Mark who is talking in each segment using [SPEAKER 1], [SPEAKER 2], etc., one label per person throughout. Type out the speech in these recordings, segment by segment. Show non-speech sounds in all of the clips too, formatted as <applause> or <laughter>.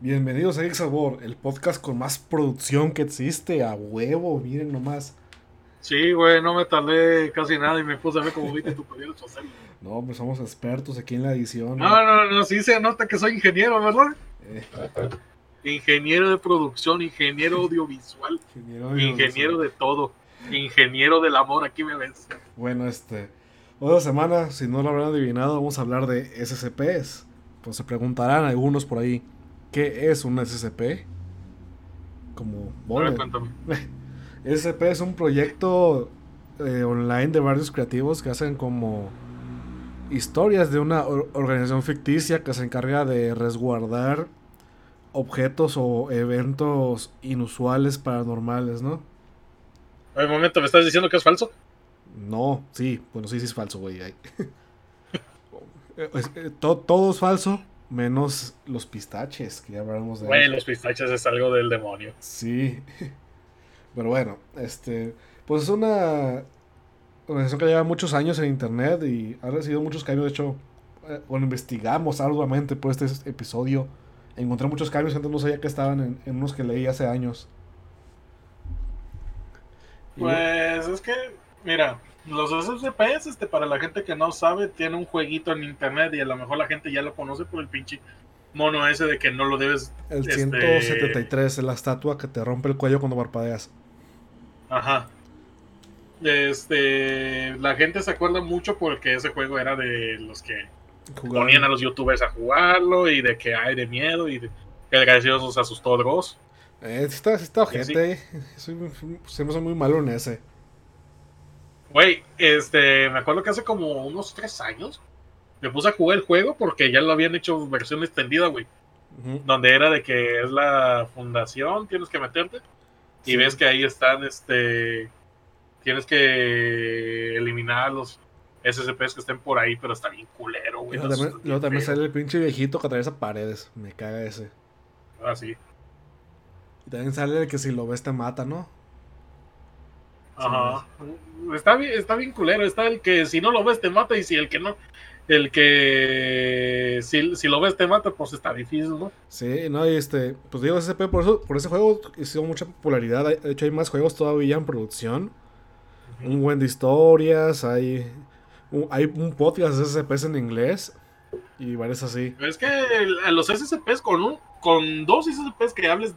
[SPEAKER 1] Bienvenidos a Sabor, el podcast con más producción que existe, a huevo, miren nomás.
[SPEAKER 2] Sí, güey, no me tardé casi nada y me puse a ver como viste tu pedido
[SPEAKER 1] No, pues somos expertos aquí en la edición.
[SPEAKER 2] No, no, no, sí se nota que soy ingeniero, ¿verdad? Eh. Ingeniero de producción, ingeniero audiovisual, ingeniero, de todo, ingeniero del amor, aquí me ves.
[SPEAKER 1] Bueno, este, otra semana, si no lo habrán adivinado, vamos a hablar de SCPs. Pues se preguntarán algunos por ahí, ¿qué es un SCP? Como, bueno, <laughs> SCP es un proyecto eh, online de varios creativos que hacen como historias de una organización ficticia que se encarga de resguardar objetos o eventos inusuales paranormales, ¿no?
[SPEAKER 2] Un momento, ¿me estás diciendo que es falso?
[SPEAKER 1] No, sí, bueno, sí, sí es falso, güey. <laughs> Eh, todo, es falso, menos los pistaches, que ya hablamos
[SPEAKER 2] de... Güey, los pistaches es algo del demonio.
[SPEAKER 1] Sí. <laughs> Pero bueno, este... Pues es una organización que lleva muchos años en internet y ha recibido muchos cambios. De hecho, eh, cuando investigamos arduamente por este episodio, encontré muchos cambios, antes no sabía que estaban en, unos que leí hace años.
[SPEAKER 2] Pues es que, mira, los SCPs, este, para la gente que no sabe, tiene un jueguito en internet y a lo mejor la gente ya lo conoce por el pinche mono ese de que no lo debes.
[SPEAKER 1] El 173, este, la estatua que te rompe el cuello cuando parpadeas.
[SPEAKER 2] Ajá. Este, la gente se acuerda mucho porque ese juego era de los que ponían a los youtubers a jugarlo y de que hay de miedo y de que el gracioso se asustó Dross.
[SPEAKER 1] Eh, está, está gente. Soy, soy muy malo en ese.
[SPEAKER 2] Güey, este, me acuerdo que hace como unos tres años me puse a jugar el juego porque ya lo habían hecho versión extendida, güey. Donde era de que es la fundación, tienes que meterte y ves que ahí están, este, tienes que eliminar los SCPs que estén por ahí, pero está bien culero, güey.
[SPEAKER 1] Luego también, sale el pinche viejito que atraviesa paredes. Me caga ese.
[SPEAKER 2] Ah, sí.
[SPEAKER 1] Y también sale el que si lo ves te mata, ¿no?
[SPEAKER 2] Ajá. Está bien, está bien culero. Está el que si no lo ves te mata y si el que no. El que si, si lo ves te mata, pues está difícil, ¿no?
[SPEAKER 1] Sí, no, y este, pues digo, SCP, por eso, por ese juego hizo mucha popularidad. De hecho, hay más juegos todavía en producción. Un buen de historias, hay hay un podcast de SCPs en inglés y varios así.
[SPEAKER 2] Es que los SCPs con un, con dos SCPs que hables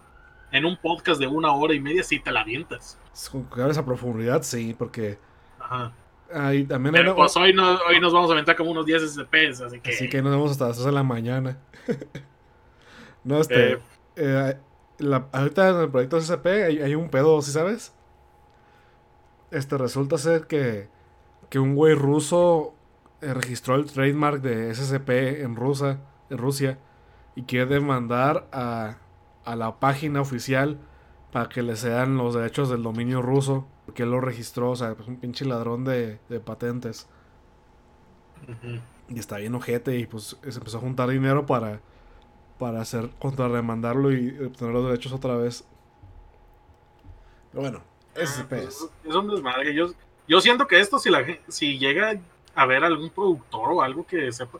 [SPEAKER 2] en un podcast de una hora y media sí te la avientas.
[SPEAKER 1] Con que hables a profundidad, sí, porque.
[SPEAKER 2] Ajá.
[SPEAKER 1] Ahí también
[SPEAKER 2] Pero pues hoy, no, hoy nos vamos a aventar como unos 10 SCPs, así que.
[SPEAKER 1] Así que nos vemos hasta las 2 de la mañana. <laughs> no, este. Eh, eh, la, ahorita en el proyecto SCP hay, hay un pedo, ¿sí sabes? Este resulta ser que que un güey ruso eh, registró el trademark de SCP en, Rusia, en Rusia y quiere demandar a, a la página oficial para que le sean los derechos del dominio ruso, porque él lo registró, o sea, pues un pinche ladrón de, patentes. Y está bien ojete y pues se empezó a juntar dinero para, para hacer, contrarremandarlo y obtener los derechos otra vez. Pero bueno, SCP
[SPEAKER 2] es. Es un desmadre. Yo, yo siento que esto, si, la, si llega a ver algún productor o algo que sepa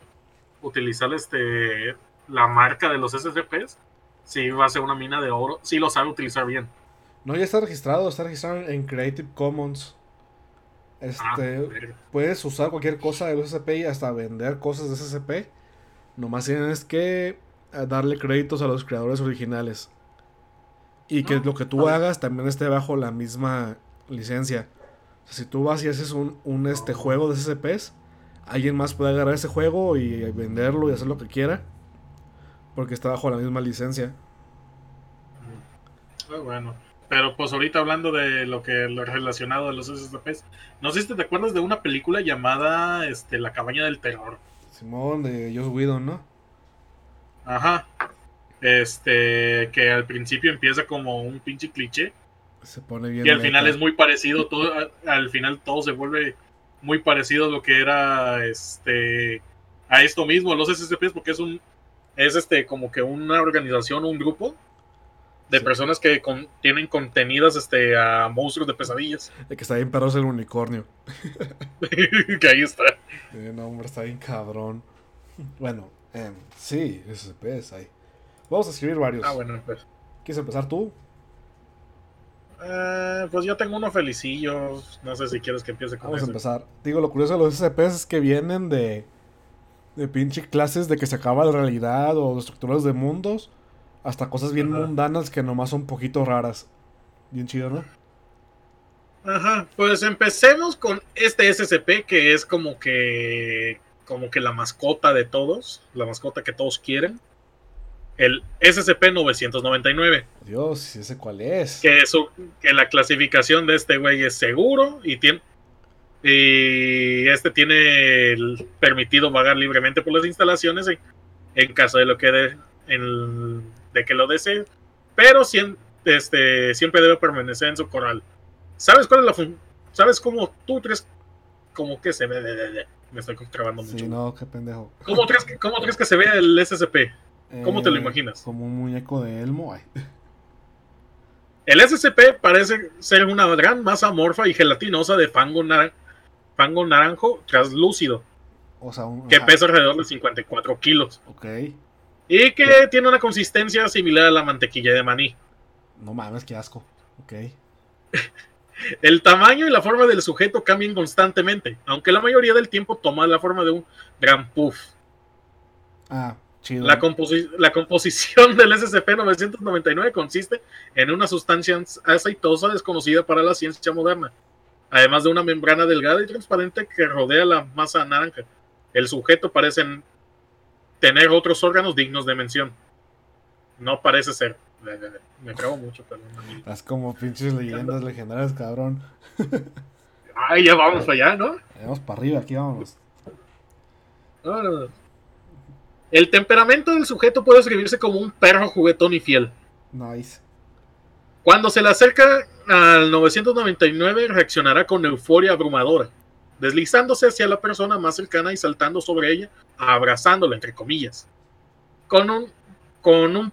[SPEAKER 2] utilizar este, la marca de los SCPs, sí va a ser una mina de oro, sí lo sabe utilizar bien.
[SPEAKER 1] No, ya está registrado, está registrado en Creative Commons. Este, ah, puedes usar cualquier cosa de los SCP y hasta vender cosas de SCP. Nomás tienes que eh, darle créditos a los creadores originales. Y que lo que tú hagas también esté bajo la misma licencia si tú vas y haces un, este juego de SCPs, alguien más puede agarrar ese juego y venderlo y hacer lo que quiera. Porque está bajo la misma licencia.
[SPEAKER 2] Muy bueno. Pero pues ahorita hablando de lo que lo relacionado a los SCPs, no sé si te acuerdas de una película llamada este, La cabaña del terror.
[SPEAKER 1] Simón de Joss Whedon, ¿no?
[SPEAKER 2] Ajá. Este, que al principio empieza como un pinche cliché
[SPEAKER 1] se pone bien.
[SPEAKER 2] Y al final es muy parecido, todo, al final todo se vuelve muy parecido a lo que era este a esto mismo, los SCPs, porque es un es este como que una organización, un grupo de personas que tienen contenidas este a monstruos de pesadillas. <laughs>
[SPEAKER 1] El que está bien perro es el unicornio. <laughs>
[SPEAKER 2] que ahí está.
[SPEAKER 1] no, hombre, está bien cabrón. Bueno, eh, sí, SCPs hay. Vamos a escribir varios.
[SPEAKER 2] Ah, bueno, pues.
[SPEAKER 1] ¿Quieres empezar tú?
[SPEAKER 2] Eh, pues yo tengo uno felicillo. No sé si quieres que empiece con
[SPEAKER 1] Vamos a empezar. Digo, lo curioso de los SCPs es que vienen de. De pinche clases de que se acaba la realidad o estructuras de mundos. Hasta cosas bien mundanas que nomás son un poquito raras. Bien chido, ¿no?
[SPEAKER 2] Ajá, pues empecemos con este SCP que es como que como que la mascota de todos, la mascota que todos quieren. El SCP-999.
[SPEAKER 1] Dios, ¿ese cuál es?
[SPEAKER 2] Que, su, que la clasificación de este güey es seguro y tiene y este tiene el permitido vagar libremente por las instalaciones en, caso de lo que de, de que lo desee, pero siempre, este, siempre debe permanecer en su corral. ¿Sabes cuál es la función? ¿Sabes cómo tú crees como que se ve? Me estoy trabando mucho.
[SPEAKER 1] Sí, no, qué pendejo.
[SPEAKER 2] ¿Cómo crees, que, cómo crees que se ve el SCP? ¿Cómo te lo eh, imaginas?
[SPEAKER 1] Como un muñeco de Elmo.
[SPEAKER 2] El SCP parece ser una gran masa amorfa y gelatinosa de fango, fango naranjo translúcido.
[SPEAKER 1] O sea,
[SPEAKER 2] que pesa alrededor de 54 kilos.
[SPEAKER 1] Ok.
[SPEAKER 2] Y que tiene una consistencia similar a la mantequilla de maní.
[SPEAKER 1] No mames, qué asco. Ok. <laughs>
[SPEAKER 2] El tamaño y la forma del sujeto cambian constantemente, aunque la mayoría del tiempo toma la forma de un gran puff.
[SPEAKER 1] Ah, chido.
[SPEAKER 2] La, composición <laughs> del SCP-999 consiste en una sustancia aceitosa desconocida para la ciencia moderna, además de una membrana delgada y transparente que rodea la masa naranja. El sujeto parece tener otros órganos dignos de mención. No parece ser me creo mucho, perdón.
[SPEAKER 1] Haz como pinches leyendas legendarias, cabrón. <laughs>
[SPEAKER 2] Ay, ya vamos allá, ¿no?
[SPEAKER 1] Vamos para arriba, aquí vamos.
[SPEAKER 2] El temperamento del sujeto puede escribirse como un perro juguetón y fiel.
[SPEAKER 1] Nice.
[SPEAKER 2] Cuando se le acerca al 999, reaccionará con euforia abrumadora, deslizándose hacia la persona más cercana y saltando sobre ella, abrazándola, entre comillas. Con un, con un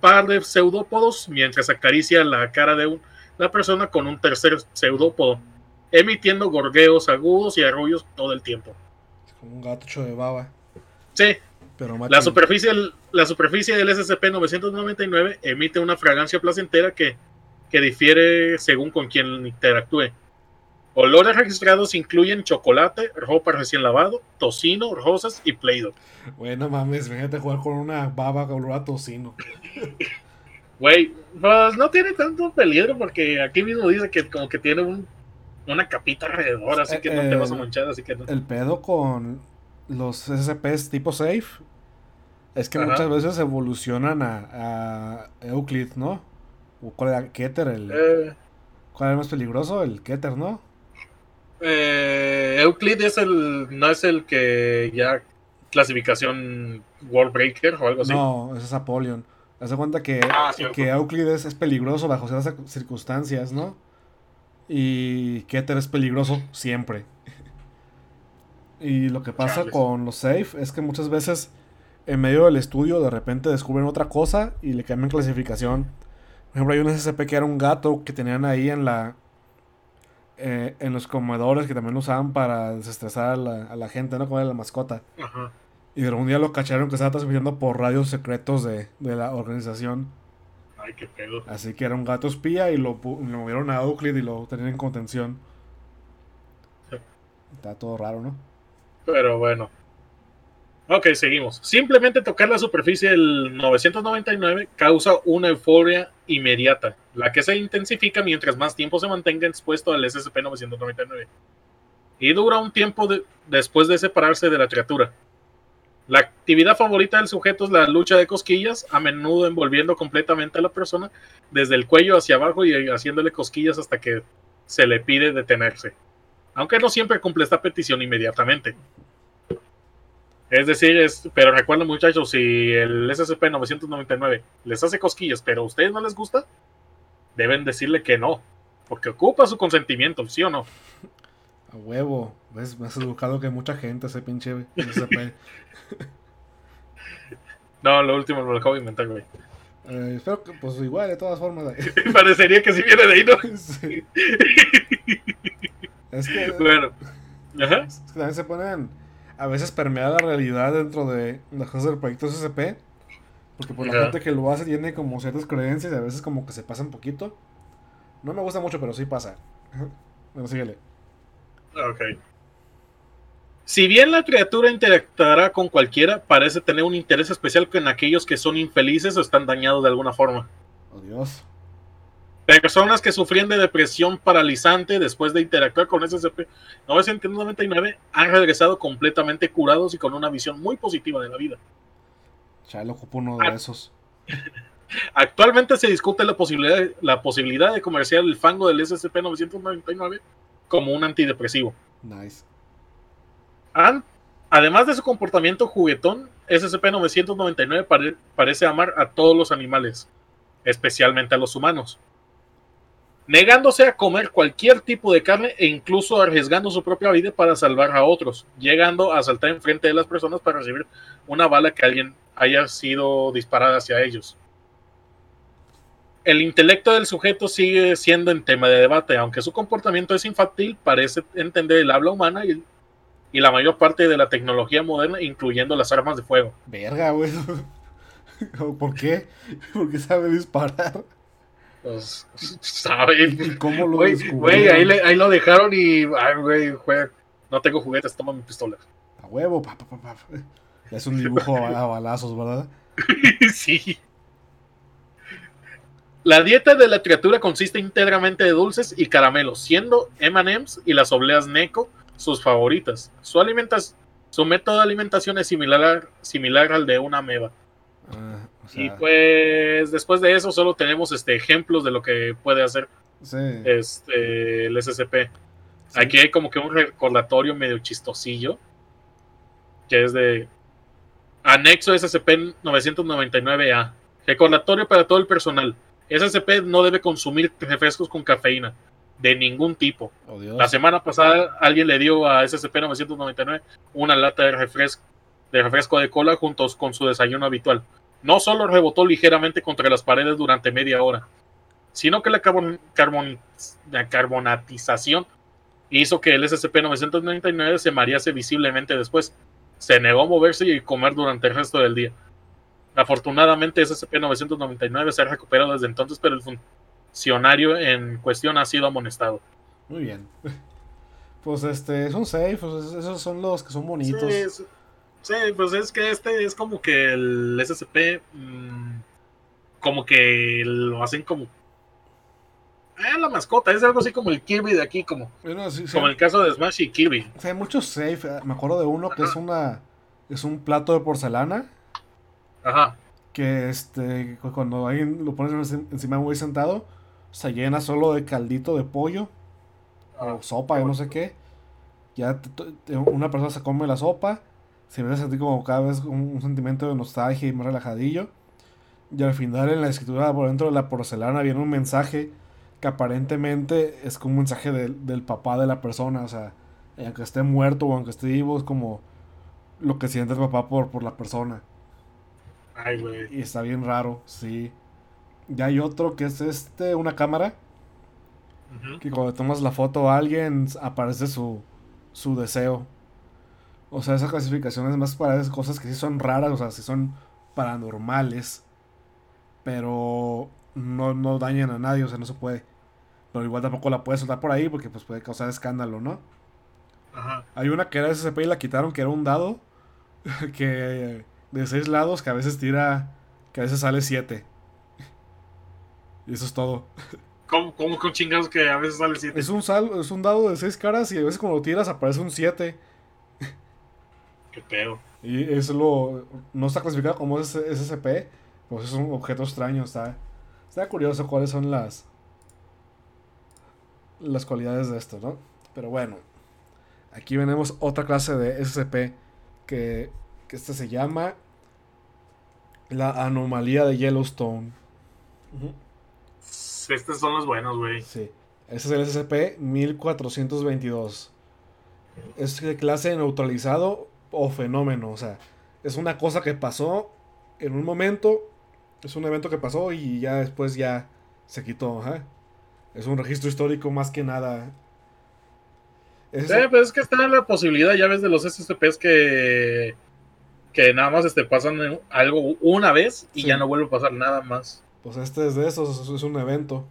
[SPEAKER 2] par de pseudópodos mientras acaricia la cara de una persona con un tercer pseudópodo, emitiendo gorgueos agudos y arrullos todo el tiempo.
[SPEAKER 1] Es como un gato de baba.
[SPEAKER 2] Sí. Pero la, superficie, la superficie del SCP-999 emite una fragancia placentera que, que difiere según con quien interactúe. Olores registrados incluyen chocolate, ropa recién lavado, tocino, rosas y play
[SPEAKER 1] Bueno, mames, a jugar con una baba con olor a tocino.
[SPEAKER 2] Güey, pues no tiene tanto peligro porque aquí mismo dice que como que tiene un, una capita alrededor, así que no te vas a manchar, así que no.
[SPEAKER 1] El pedo con los SCPs tipo safe es que muchas veces evolucionan a, a Euclid, ¿no? ¿Cuál era? Keter, el... Eh. ¿Cuál era el más peligroso? El Keter, ¿no?
[SPEAKER 2] Eh, Euclid es el, no es el que ya clasificación World Breaker o algo así.
[SPEAKER 1] No, ese es Apollon. Haz cuenta que, ah, que Euclid es, peligroso bajo ciertas circunstancias, ¿no? Y Keter es peligroso siempre. <laughs> y lo que pasa con los safe es que muchas veces en medio del estudio de repente descubren otra cosa y le cambian clasificación. Por ejemplo, hay un SCP que era un gato que tenían ahí en la eh, en los comedores que también lo usaban para desestresar a la, gente, ¿no? Como era la mascota. Y de un día lo cacharon que estaba transmitiendo por radios secretos de, la organización.
[SPEAKER 2] Ay, qué pedo.
[SPEAKER 1] Así que era un gato espía y lo, movieron a Euclid y lo tenían en contención. Está todo raro, ¿no?
[SPEAKER 2] Pero bueno. Ok, seguimos. Simplemente tocar la superficie del 999 causa una euforia inmediata, la que se intensifica mientras más tiempo se mantenga expuesto al SCP-999. Y dura un tiempo después de separarse de la criatura. La actividad favorita del sujeto es la lucha de cosquillas, a menudo envolviendo completamente a la persona desde el cuello hacia abajo y haciéndole cosquillas hasta que se le pide detenerse. Aunque no siempre cumple esta petición inmediatamente. Es decir, es, pero recuerden muchachos, si el SCP-999 les hace cosquillas, pero a ustedes no les gusta, deben decirle que no, porque ocupa su consentimiento, ¿sí o no?
[SPEAKER 1] A huevo, ves, me has educado que mucha gente ese pinche SCP. <laughs>
[SPEAKER 2] no, lo último lo acabo de inventar, güey.
[SPEAKER 1] Eh, espero que, pues igual, de todas formas. <laughs>
[SPEAKER 2] Parecería que si viene de ahí, ¿no? <laughs>
[SPEAKER 1] Es que.
[SPEAKER 2] Bueno.
[SPEAKER 1] Ajá. Es que también se ponen a veces permea la realidad dentro de las cosas del proyecto SCP. Porque por la gente que lo hace tiene como ciertas creencias y a veces como que se pasa un poquito. No me gusta mucho, pero sí pasa. <laughs> bueno, síguele.
[SPEAKER 2] Ok. Si bien la criatura interactuará con cualquiera, parece tener un interés especial con aquellos que son infelices o están dañados de alguna forma.
[SPEAKER 1] Oh Dios.
[SPEAKER 2] Personas que sufrían de depresión paralizante después de interactuar con SCP-999 han regresado completamente curados y con una visión muy positiva de la vida.
[SPEAKER 1] Ya lo ocupo uno de ah. esos. <laughs>
[SPEAKER 2] Actualmente se discute la posibilidad, la posibilidad de comerciar el fango del SCP-999 como un antidepresivo.
[SPEAKER 1] Nice.
[SPEAKER 2] además de su comportamiento juguetón, SCP-999 parece amar a todos los animales, especialmente a los humanos, negándose a comer cualquier tipo de carne e incluso arriesgando su propia vida para salvar a otros, llegando a saltar enfrente de las personas para recibir una bala que alguien haya sido disparada hacia ellos. El intelecto del sujeto sigue siendo en tema de debate, aunque su comportamiento es infantil, parece entender el habla humana y, la mayor parte de la tecnología moderna, incluyendo las armas de fuego.
[SPEAKER 1] Verga, güey. <laughs> ¿Por qué? ¿Por qué sabe disparar?
[SPEAKER 2] Pues, <laughs> sabe. ¿Y cómo lo Güey, ahí, ahí, lo dejaron y. Ay, güey, no tengo juguetes, toma mi pistola.
[SPEAKER 1] A huevo, pa, pa, pa, Es un dibujo a balazos, ¿verdad? <laughs>
[SPEAKER 2] sí. La dieta de la criatura consiste íntegramente de dulces y caramelos, siendo M&M's y las obleas Neko sus favoritas. Su, su método de alimentación es similar, similar al de una ameba. Ah, y pues después de eso solo tenemos este ejemplos de lo que puede hacer este, el SCP. Aquí hay como que un recordatorio medio chistosillo, que es de anexo SCP-999A. Recordatorio para todo el personal. SCP no debe consumir refrescos con cafeína de ningún tipo. Oh, La semana pasada alguien le dio a SCP-999 una lata de refresco, de refresco de cola juntos con su desayuno habitual. No solo rebotó ligeramente contra las paredes durante media hora, sino que la, la carbonatización hizo que el SCP-999 se marease visiblemente después. Se negó a moverse y comer durante el resto del día. Afortunadamente, SCP-999 se ha recuperado desde entonces, pero el funcionario en cuestión ha sido amonestado.
[SPEAKER 1] Muy bien. <laughs> Pues este, son safe, pues, esos son los que son bonitos.
[SPEAKER 2] Sí, pues es que este es como que el SCP, mm, como que lo hacen como Ah, la mascota, es algo así como el Kirby de aquí, como, como el caso de Smash y Kirby.
[SPEAKER 1] O sea, hay muchos safe. Me acuerdo de uno que es una es un plato de porcelana
[SPEAKER 2] Ajá.
[SPEAKER 1] Que este, cuando alguien lo pones encima muy sentado, se llena solo de caldito de pollo o sopa, yo no sé qué. Ya una persona se come la sopa, se empieza a sentir como cada vez un, sentimiento de nostalgia y más relajadillo. Y al final en la escritura por dentro de la porcelana viene un mensaje que aparentemente es como un mensaje del papá de la persona. O sea, aunque esté muerto o aunque esté vivo, es como lo que siente el papá por, por la persona. Y está bien raro, sí. Y hay otro que es este, una cámara. Que cuando tomas la foto a alguien aparece su, su deseo. O sea, esa clasificación es más para esas cosas que sí son raras, o sea, sí son paranormales. Pero no, no dañan a nadie, o sea, no se puede. Pero igual tampoco la puedes soltar por ahí porque pues puede causar escándalo, ¿no? Ajá. Hay una que era SCP y la quitaron, que era un dado. <laughs> que de seis lados que a veces tira, que a veces sale siete. Y eso es todo.
[SPEAKER 2] ¿Cómo, cómo con chingados que a veces sale siete?
[SPEAKER 1] Es un, sal, es un dado de seis caras y a veces cuando lo tiras aparece un siete.
[SPEAKER 2] Qué pedo.
[SPEAKER 1] Y es lo. No está clasificado como SCP, pues es un objeto extraño. Está, está curioso cuáles son las. Las cualidades de esto, ¿no? Pero bueno. Aquí venimos otra clase de SCP que que esta se llama La anomalía de Yellowstone.
[SPEAKER 2] Estos son los buenos, güey.
[SPEAKER 1] Sí. Este es el SCP-1422. Es de clase neutralizado o fenómeno. O sea, es una cosa que pasó en un momento. Es un evento que pasó y ya después ya se quitó. Es un registro histórico más que nada.
[SPEAKER 2] Es, sí, pues es que está la posibilidad, ya ves, de los SCPs que que nada más este, pasan algo una vez y ya no vuelve a pasar nada más.
[SPEAKER 1] Pues este es de esos, es un evento.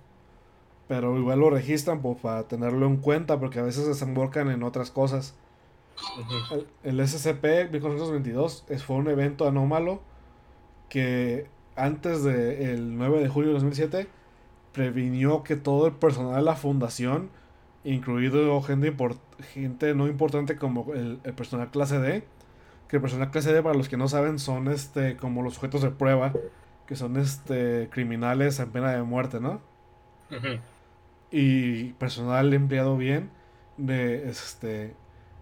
[SPEAKER 1] Pero igual lo registran pues, para tenerlo en cuenta porque a veces desembocan en otras cosas. El, SCP 1422 fue un evento anómalo que antes del 9 de julio de 2007 previnió que todo el personal de la fundación, incluido gente, gente no importante como el, el, personal clase D, que el personal clase D para los que no saben son este como los sujetos de prueba, que son este criminales en pena de muerte, ¿no? Y personal empleado bien de este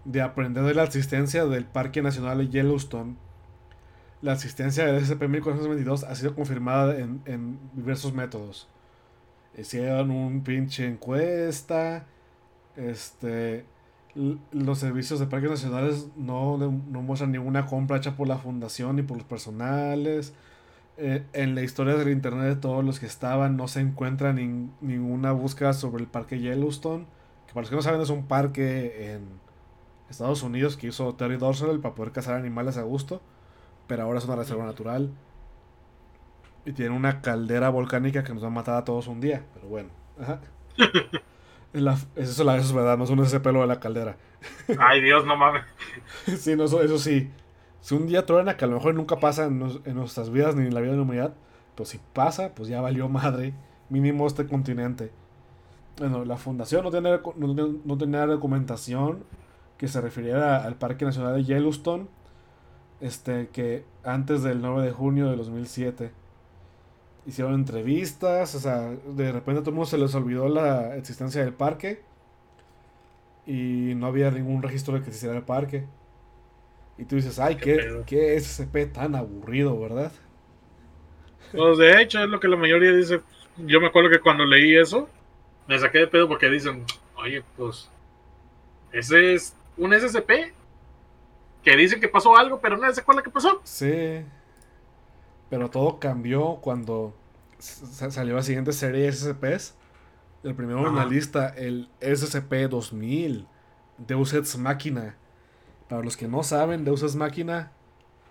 [SPEAKER 1] de aprender de la asistencia del Parque Nacional de Yellowstone la asistencia del SCP-1422 ha sido confirmada en, diversos métodos. Hicieron un pinche encuesta. Este. Los servicios de parques nacionales no, muestran ninguna compra hecha por la fundación ni por los personales. Eh, en la historia del internet de todos los que estaban no se encuentra ninguna búsqueda sobre el parque Yellowstone. Que para los que no saben es un parque en Estados Unidos que hizo Terry Dorsey para poder cazar animales a gusto pero ahora es una reserva natural. Y tiene una caldera volcánica que nos va a matar a todos un día. Pero bueno. Ajá. eso, <laughs> es verdad, no es un ese pelo de la caldera.
[SPEAKER 2] Ay, Dios, no mames. <laughs>
[SPEAKER 1] sí, no, eso, sí. Si un día truena, que a lo mejor nunca pasa en, nuestras vidas ni en la vida de la humanidad, pues si pasa, pues ya valió madre. Mínimo este continente. Bueno, la fundación no tiene, no, no tenía documentación que se refiriera al Parque Nacional de Yellowstone este, que antes del 9 de junio de 2007 hicieron entrevistas, o sea, de repente a todo el mundo se les olvidó la existencia del parque y no había ningún registro de que se hiciera el parque. Y tú dices, ay, qué, qué, SCP tan aburrido, ¿verdad?
[SPEAKER 2] Pues de hecho es lo que la mayoría dice. Yo me acuerdo que cuando leí eso, me saqué de pedo porque dicen, oye, pues, ese es un SCP que dicen que pasó algo, pero nadie se acuerda que pasó.
[SPEAKER 1] Sí. Pero todo cambió cuando salió la siguiente serie de SCPs. El primero en la lista, el SCP-2000, Deus Ex Machina. Para los que no saben, Deus Ex Machina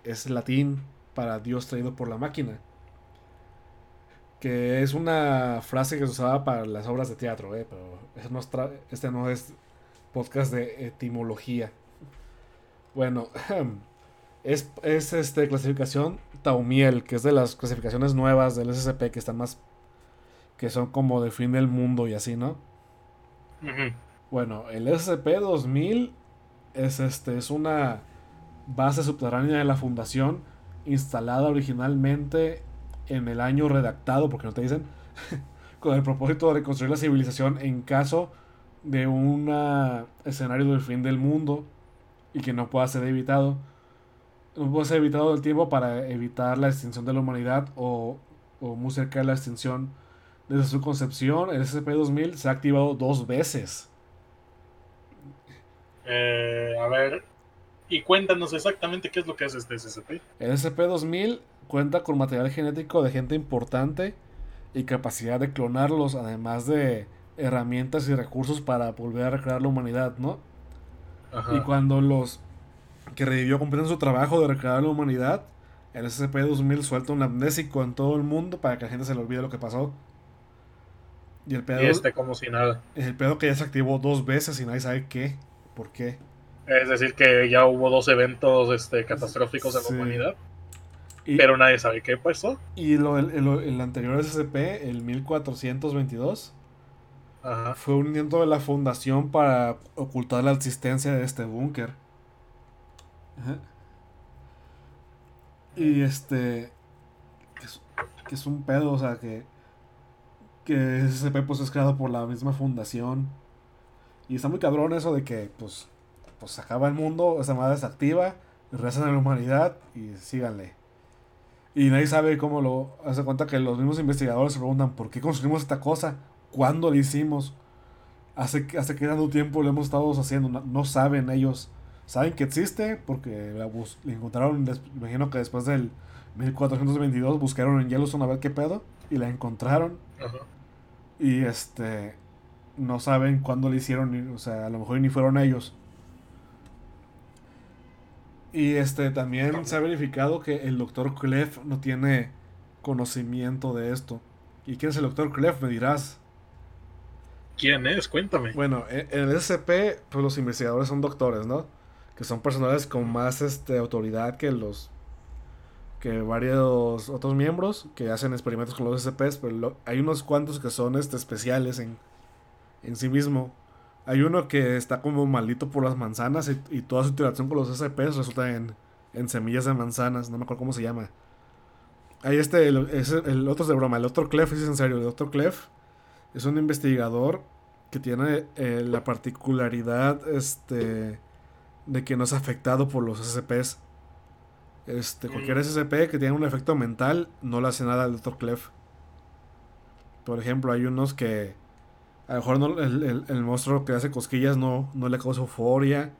[SPEAKER 1] es latín para Dios traído por la máquina. Que es una frase que se usaba para las obras de teatro, eh, pero este no es podcast de etimología. Bueno, <clears throat> es, es este, clasificación Taumiel, que es de las clasificaciones nuevas del SCP que están más. que son como de fin del mundo y así, ¿no? Bueno, el SCP-2000 es, este, es una base subterránea de la Fundación instalada originalmente en el año redactado, porque no te dicen, <laughs> con el propósito de reconstruir la civilización en caso de un escenario del fin del mundo y que no pueda ser evitado. No puede ser evitado el tiempo para evitar la extinción de la humanidad o, o muy cerca de la extinción. Desde su concepción, el SCP-2000 se ha activado dos veces.
[SPEAKER 2] Eh, a ver, y cuéntanos exactamente qué es lo que hace este SCP.
[SPEAKER 1] El SCP-2000 cuenta con material genético de gente importante y capacidad de clonarlos, además de herramientas y recursos para volver a recrear la humanidad, ¿no? Y cuando los que revivió completan su trabajo de recrear la humanidad, el SCP-2000 suelta un amnésico en todo el mundo para que la gente se le olvide lo que pasó.
[SPEAKER 2] Y el pedo. este como si nada.
[SPEAKER 1] El pedo que ya se activó dos veces y nadie sabe qué. ¿Por qué?
[SPEAKER 2] Es decir, que ya hubo dos eventos este, catastróficos en la humanidad. pero nadie sabe qué pasó.
[SPEAKER 1] Y lo, el, el anterior SCP, el 1422, fue un intento de la fundación para ocultar la existencia de este búnker. Y este. Que es, un pedo, o sea, que. Que ese pues es creado por la misma fundación. Y está muy cabrón eso de que, pues. Pues acaba el mundo, esa madre se activa, rezan a la humanidad y síganle. Y nadie sabe cómo lo. Hace cuenta que los mismos investigadores se preguntan: ¿por qué construimos esta cosa? ¿Cuándo lo hicimos? Hace, hace que tanto tiempo lo hemos estado haciendo. No, saben ellos. Saben que existe porque la le encontraron, imagino que después del 1422 buscaron en Yellowstone a ver qué pedo y la encontraron. Y este no saben cuándo lo hicieron, o sea, a lo mejor ni fueron ellos. Y este también se ha verificado que el doctor Clef no tiene conocimiento de esto. ¿Y quién es el doctor Clef? Me dirás.
[SPEAKER 2] ¿Quién es? Cuéntame.
[SPEAKER 1] Bueno, e, en el SCP, pues los investigadores son doctores, ¿no? Que son personales con más este, autoridad que los. que varios otros miembros que hacen experimentos con los SCPs, pero hay unos cuantos que son este, especiales en, en sí mismo. Hay uno que está como maldito por las manzanas y, toda su interacción con los SCPs resulta en, en, semillas de manzanas. No me acuerdo cómo se llama. Ahí este, el, el otro es de broma. El otro Clef, es en serio. El otro Clef es un investigador que tiene eh, la particularidad este, de que no es afectado por los SCPs. Este, cualquier mm. SCP que tiene un efecto mental no le hace nada al Dr. Clef. Por ejemplo, hay unos que a lo mejor no, el, monstruo que hace cosquillas no, no le causa euforia.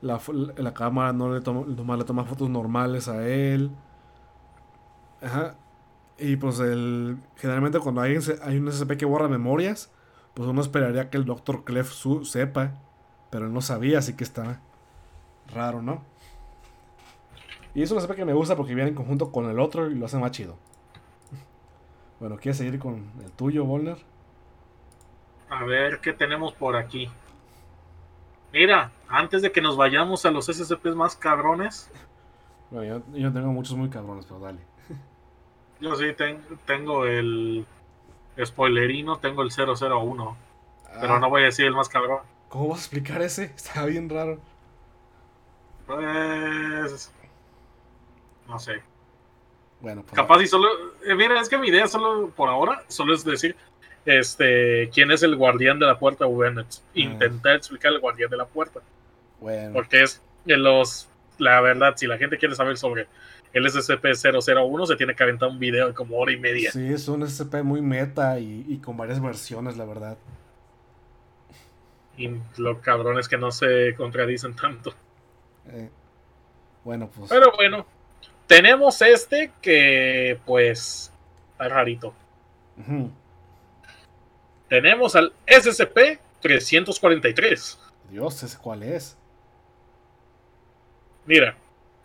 [SPEAKER 1] La, la cámara no le, toma, le toma fotos normales a él. Ajá. Y pues el, generalmente cuando hay, hay un SCP que borra memorias, pues uno esperaría que el Dr. Clef su, sepa. Pero él no sabía, así que está raro, ¿no? Y es un SCP que me gusta porque viene en conjunto con el otro y lo hace más chido. Bueno, ¿quieres seguir con el tuyo, Volner?
[SPEAKER 2] A ver qué tenemos por aquí. Mira, antes de que nos vayamos a los SCPs más cabrones.
[SPEAKER 1] Bueno, yo, tengo muchos muy cabrones, pero dale.
[SPEAKER 2] Yo sí tengo el spoilerino, tengo el 001. pero ah. no voy a decir el más cabrón.
[SPEAKER 1] ¿Cómo vas a explicar ese? <laughs> Está bien raro.
[SPEAKER 2] Pues. No sé.
[SPEAKER 1] Bueno, pues.
[SPEAKER 2] Capaz y solo. Eh, mira, es que mi idea solo por ahora solo es decir este, quién es el guardián de la puerta, ah. intentar explicar el guardián de la puerta.
[SPEAKER 1] Bueno.
[SPEAKER 2] Porque es de los, la verdad, si la gente quiere saber sobre el SCP-001, se tiene que aventar un video de como hora y media.
[SPEAKER 1] Sí, es un SCP muy meta y, con varias versiones, la verdad.
[SPEAKER 2] Y lo cabrón es que no se contradicen tanto.
[SPEAKER 1] Eh, bueno, pues.
[SPEAKER 2] Pero bueno, tenemos este que, pues, está rarito. Tenemos al SCP-343.
[SPEAKER 1] Dios, ¿ese cuál es?
[SPEAKER 2] Mira,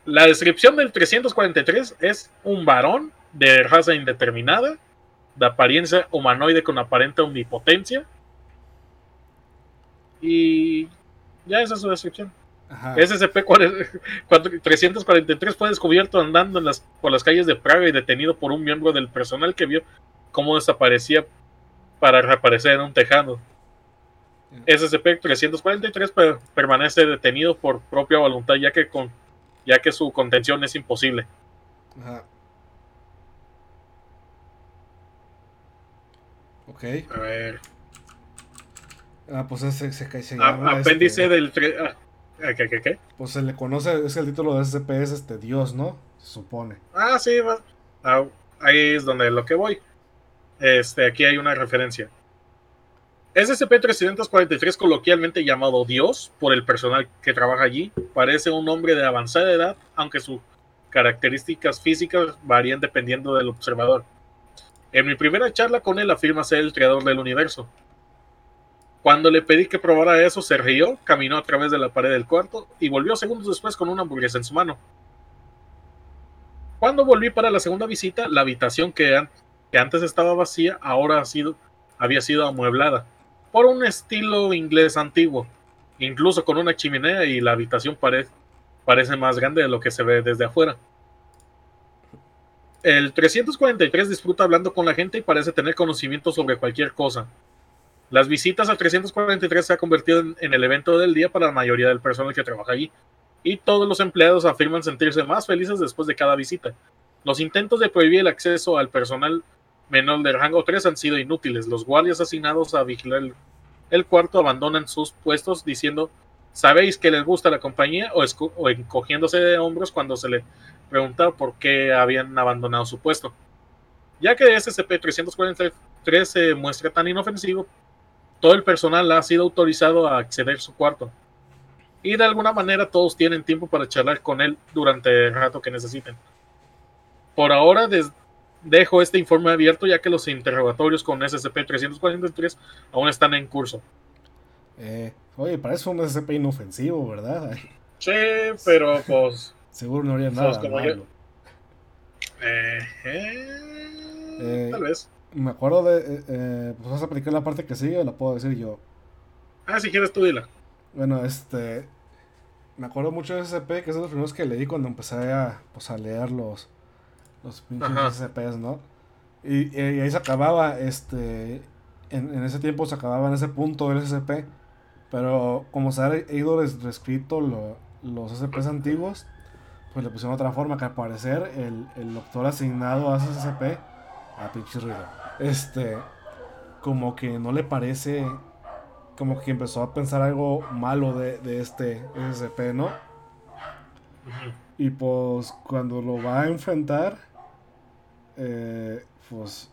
[SPEAKER 2] la descripción del 343 es un varón de raza indeterminada, de apariencia humanoide con aparente omnipotencia. Y ya esa es su descripción. <laughs> SCP-343 fue descubierto andando en las, por las calles de Praga y detenido por un miembro del personal que vio cómo desaparecía para reaparecer en un tejado. SCP-343 permanece detenido por propia voluntad ya que, con, ya que su contención es imposible. Ajá.
[SPEAKER 1] Ok.
[SPEAKER 2] A ver.
[SPEAKER 1] Ah, pues ese se,
[SPEAKER 2] se llama. Apéndice este, del. Ah, ¿qué, qué, qué?
[SPEAKER 1] Pues se le conoce, es el título de SCP, es este Dios, ¿no? Se supone.
[SPEAKER 2] Ah, sí, ah, ahí es donde lo que voy. Este, aquí hay una referencia. SCP-343, coloquialmente llamado Dios por el personal que trabaja allí, parece un hombre de avanzada edad, aunque sus características físicas varían dependiendo del observador. En mi primera charla con él afirma ser el creador del universo. Cuando le pedí que probara eso, se rió, caminó a través de la pared del cuarto y volvió segundos después con una hamburguesa en su mano. Cuando volví para la segunda visita, la habitación que que antes estaba vacía, ahora ha sido, había sido amueblada por un estilo inglés antiguo, incluso con una chimenea y la habitación parece más grande de lo que se ve desde afuera. El 343 disfruta hablando con la gente y parece tener conocimiento sobre cualquier cosa. Las visitas al 343 se ha convertido en, el evento del día para la mayoría del personal que trabaja allí, y todos los empleados afirman sentirse más felices después de cada visita. Los intentos de prohibir el acceso al personal menor del rango 3 han sido inútiles. Los guardias asignados a vigilar el, cuarto abandonan sus puestos diciendo ¿Sabéis que les gusta la compañía? O, o encogiéndose de hombros cuando se le pregunta por qué habían abandonado su puesto. Ya que SCP-343 se muestra tan inofensivo, todo el personal ha sido autorizado a acceder a su cuarto. Y de alguna manera todos tienen tiempo para charlar con él durante el rato que necesiten. Por ahora, desde dejo este informe abierto ya que los interrogatorios con SCP-343 aún están en curso.
[SPEAKER 1] Eh, oye, parece un SCP inofensivo, ¿verdad? <laughs>
[SPEAKER 2] Sí, pero pues
[SPEAKER 1] Seguro no haría nada. Como malo.
[SPEAKER 2] Eh,
[SPEAKER 1] eh,
[SPEAKER 2] tal vez.
[SPEAKER 1] Me acuerdo de. Eh, eh, pues vas a aplicar la parte que sigue, la puedo decir yo.
[SPEAKER 2] Ah, si quieres tú dila.
[SPEAKER 1] Bueno, este. Me acuerdo mucho de SCP, que es de los primeros que leí cuando empecé a, pues, a leer los, los pinches SCPs, ¿no? Y, ahí se acababa, este. En, en, ese tiempo se acababa en ese punto el SCP. Pero como se ha ido reescrito los SCPs antiguos, pues le pusieron otra forma, que al parecer el, el doctor asignado a ese SCP, a pinche ruido, este, como que no le parece, como que empezó a pensar algo malo de, de este SCP, ¿no? Y pues cuando lo va a enfrentar, eh, pues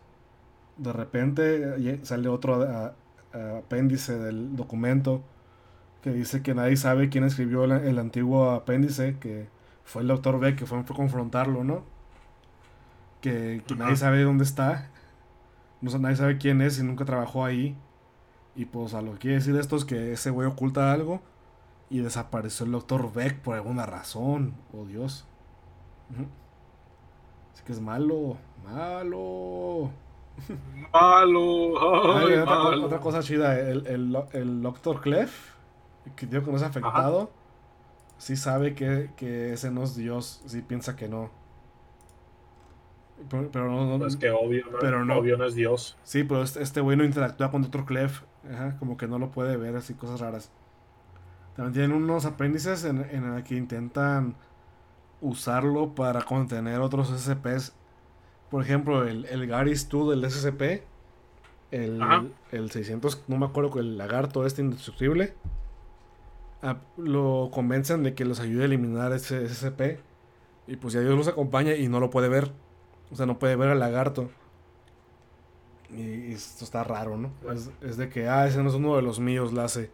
[SPEAKER 1] de repente sale otro apéndice del documento que dice que nadie sabe quién escribió el, antiguo apéndice, que fue el doctor B que fue a confrontarlo, ¿no? Que, nadie sabe dónde está, no, nadie sabe quién es y nunca trabajó ahí. Y pues a lo que quiere decir esto es que ese güey oculta algo y desapareció el doctor Beck por alguna razón. Oh Dios. Así que es malo, malo.
[SPEAKER 2] Malo.
[SPEAKER 1] Otra, cosa chida, el, el, el Doctor Clef, que digo que no es afectado, sí sabe que, que, ese no es Dios, sí piensa que no. Pero, no,
[SPEAKER 2] no, Es que obvio, no, pero no, obvio no es Dios.
[SPEAKER 1] Sí, pero este, este güey no interactúa con Doctor Clef, como que no lo puede ver, así cosas raras. También tienen unos apéndices en, en el que intentan usarlo para contener otros SCPs por ejemplo, el, el Gary's 2 del SCP, el, el 600, no me acuerdo, el lagarto este indestructible, ah, lo convencen de que los ayude a eliminar ese SCP. Y pues ya Dios los acompaña y no lo puede ver. O sea, no puede ver al lagarto. Y, esto está raro, ¿no? Es, de que, ah, ese no es uno de los míos, la hace.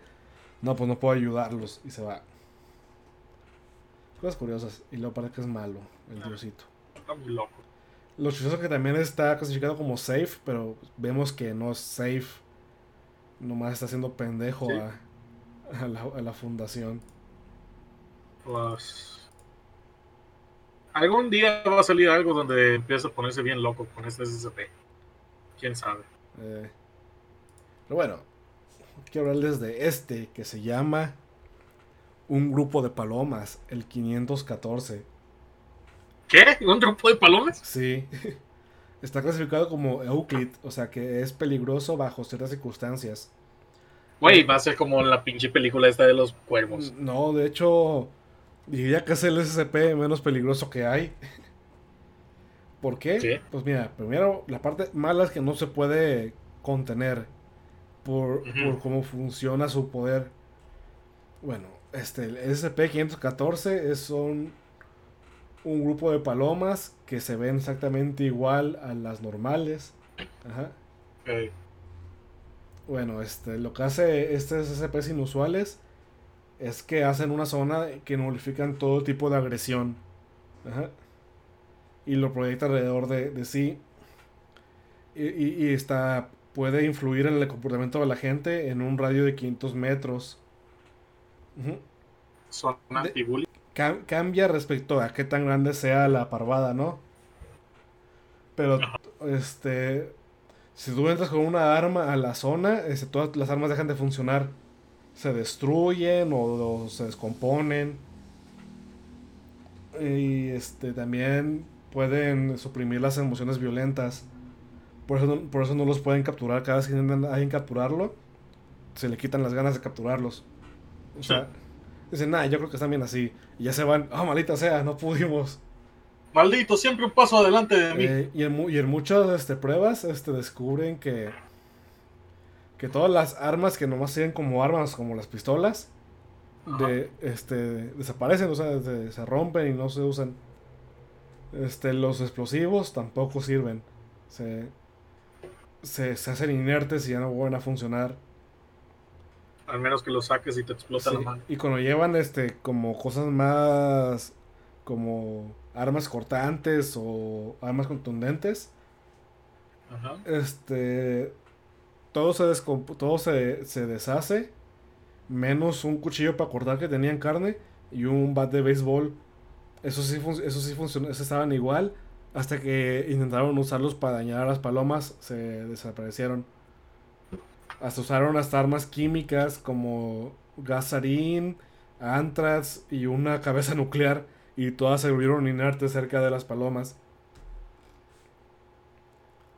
[SPEAKER 1] No, pues no puedo ayudarlos. Y se va. Cosas curiosas. Y luego parece que es malo, el diosito.
[SPEAKER 2] Está muy loco.
[SPEAKER 1] Lo chistoso que también está clasificado como safe, pero vemos que no es safe. Nomás está haciendo pendejo a, la, fundación.
[SPEAKER 2] Pues. Algún día va a salir algo donde empieza a ponerse bien loco con este SCP. Quién sabe.
[SPEAKER 1] Eh, pero bueno, quiero hablarles de este que se llama Un grupo de palomas, el 514
[SPEAKER 2] ¿Qué? ¿Un grupo de palomas?
[SPEAKER 1] Sí. <laughs> Está clasificado como Euclid, o sea que es peligroso bajo ciertas circunstancias.
[SPEAKER 2] Güey, va a ser como la pinche película esta de los cuervos.
[SPEAKER 1] No, de hecho, diría que es el SCP menos peligroso que hay. <laughs> ¿Por qué? Pues mira, primero, la parte mala es que no se puede contener por, por cómo funciona su poder. Bueno, este, el SCP-514 son un grupo de palomas que se ven exactamente igual a las normales. Ajá. Bueno, este, lo que hace estos SCPs inusuales es que hacen una zona que nulifican todo tipo de agresión. Ajá. Y lo proyecta alrededor de, sí. Y, y, está, puede influir en el comportamiento de la gente en un radio de 500 metros.
[SPEAKER 2] Son
[SPEAKER 1] cambia respecto a qué tan grande sea la parvada, ¿no? Pero, este, si tú entras con una arma a la zona, este, todas las armas dejan de funcionar. Se destruyen o, se descomponen. Y este, también pueden suprimir las emociones violentas. Por eso, no, por eso no los pueden capturar. Cada vez que intentan alguien capturarlo, se le quitan las ganas de capturarlos. O sea, Dicen, nada, yo creo que están bien así. Y ya se van, ah, maldita sea, no pudimos.
[SPEAKER 2] Maldito, siempre un paso adelante de mí.
[SPEAKER 1] Eh, y, en, y, en, muchas este, pruebas este, descubren que, que todas las armas que nomás siguen como armas, como las pistolas, de, este, desaparecen, o sea, se rompen y no se usan. Este, los explosivos tampoco sirven. Se, se, se hacen inertes y ya no vuelven a funcionar.
[SPEAKER 2] Al menos que lo saques y te explota la mano.
[SPEAKER 1] Y cuando llevan este como cosas más como armas cortantes o armas contundentes, este todo se todo se, se, deshace menos un cuchillo para cortar que tenían carne y un bat de béisbol Eso sí, eso sí funcionó, eso estaban igual. Hasta que intentaron usarlos para dañar a las palomas, se desaparecieron. Hasta usaron hasta armas químicas como gasarín, anthrax y una cabeza <laughs> nuclear. Y todas se volvieron inertes cerca de las palomas.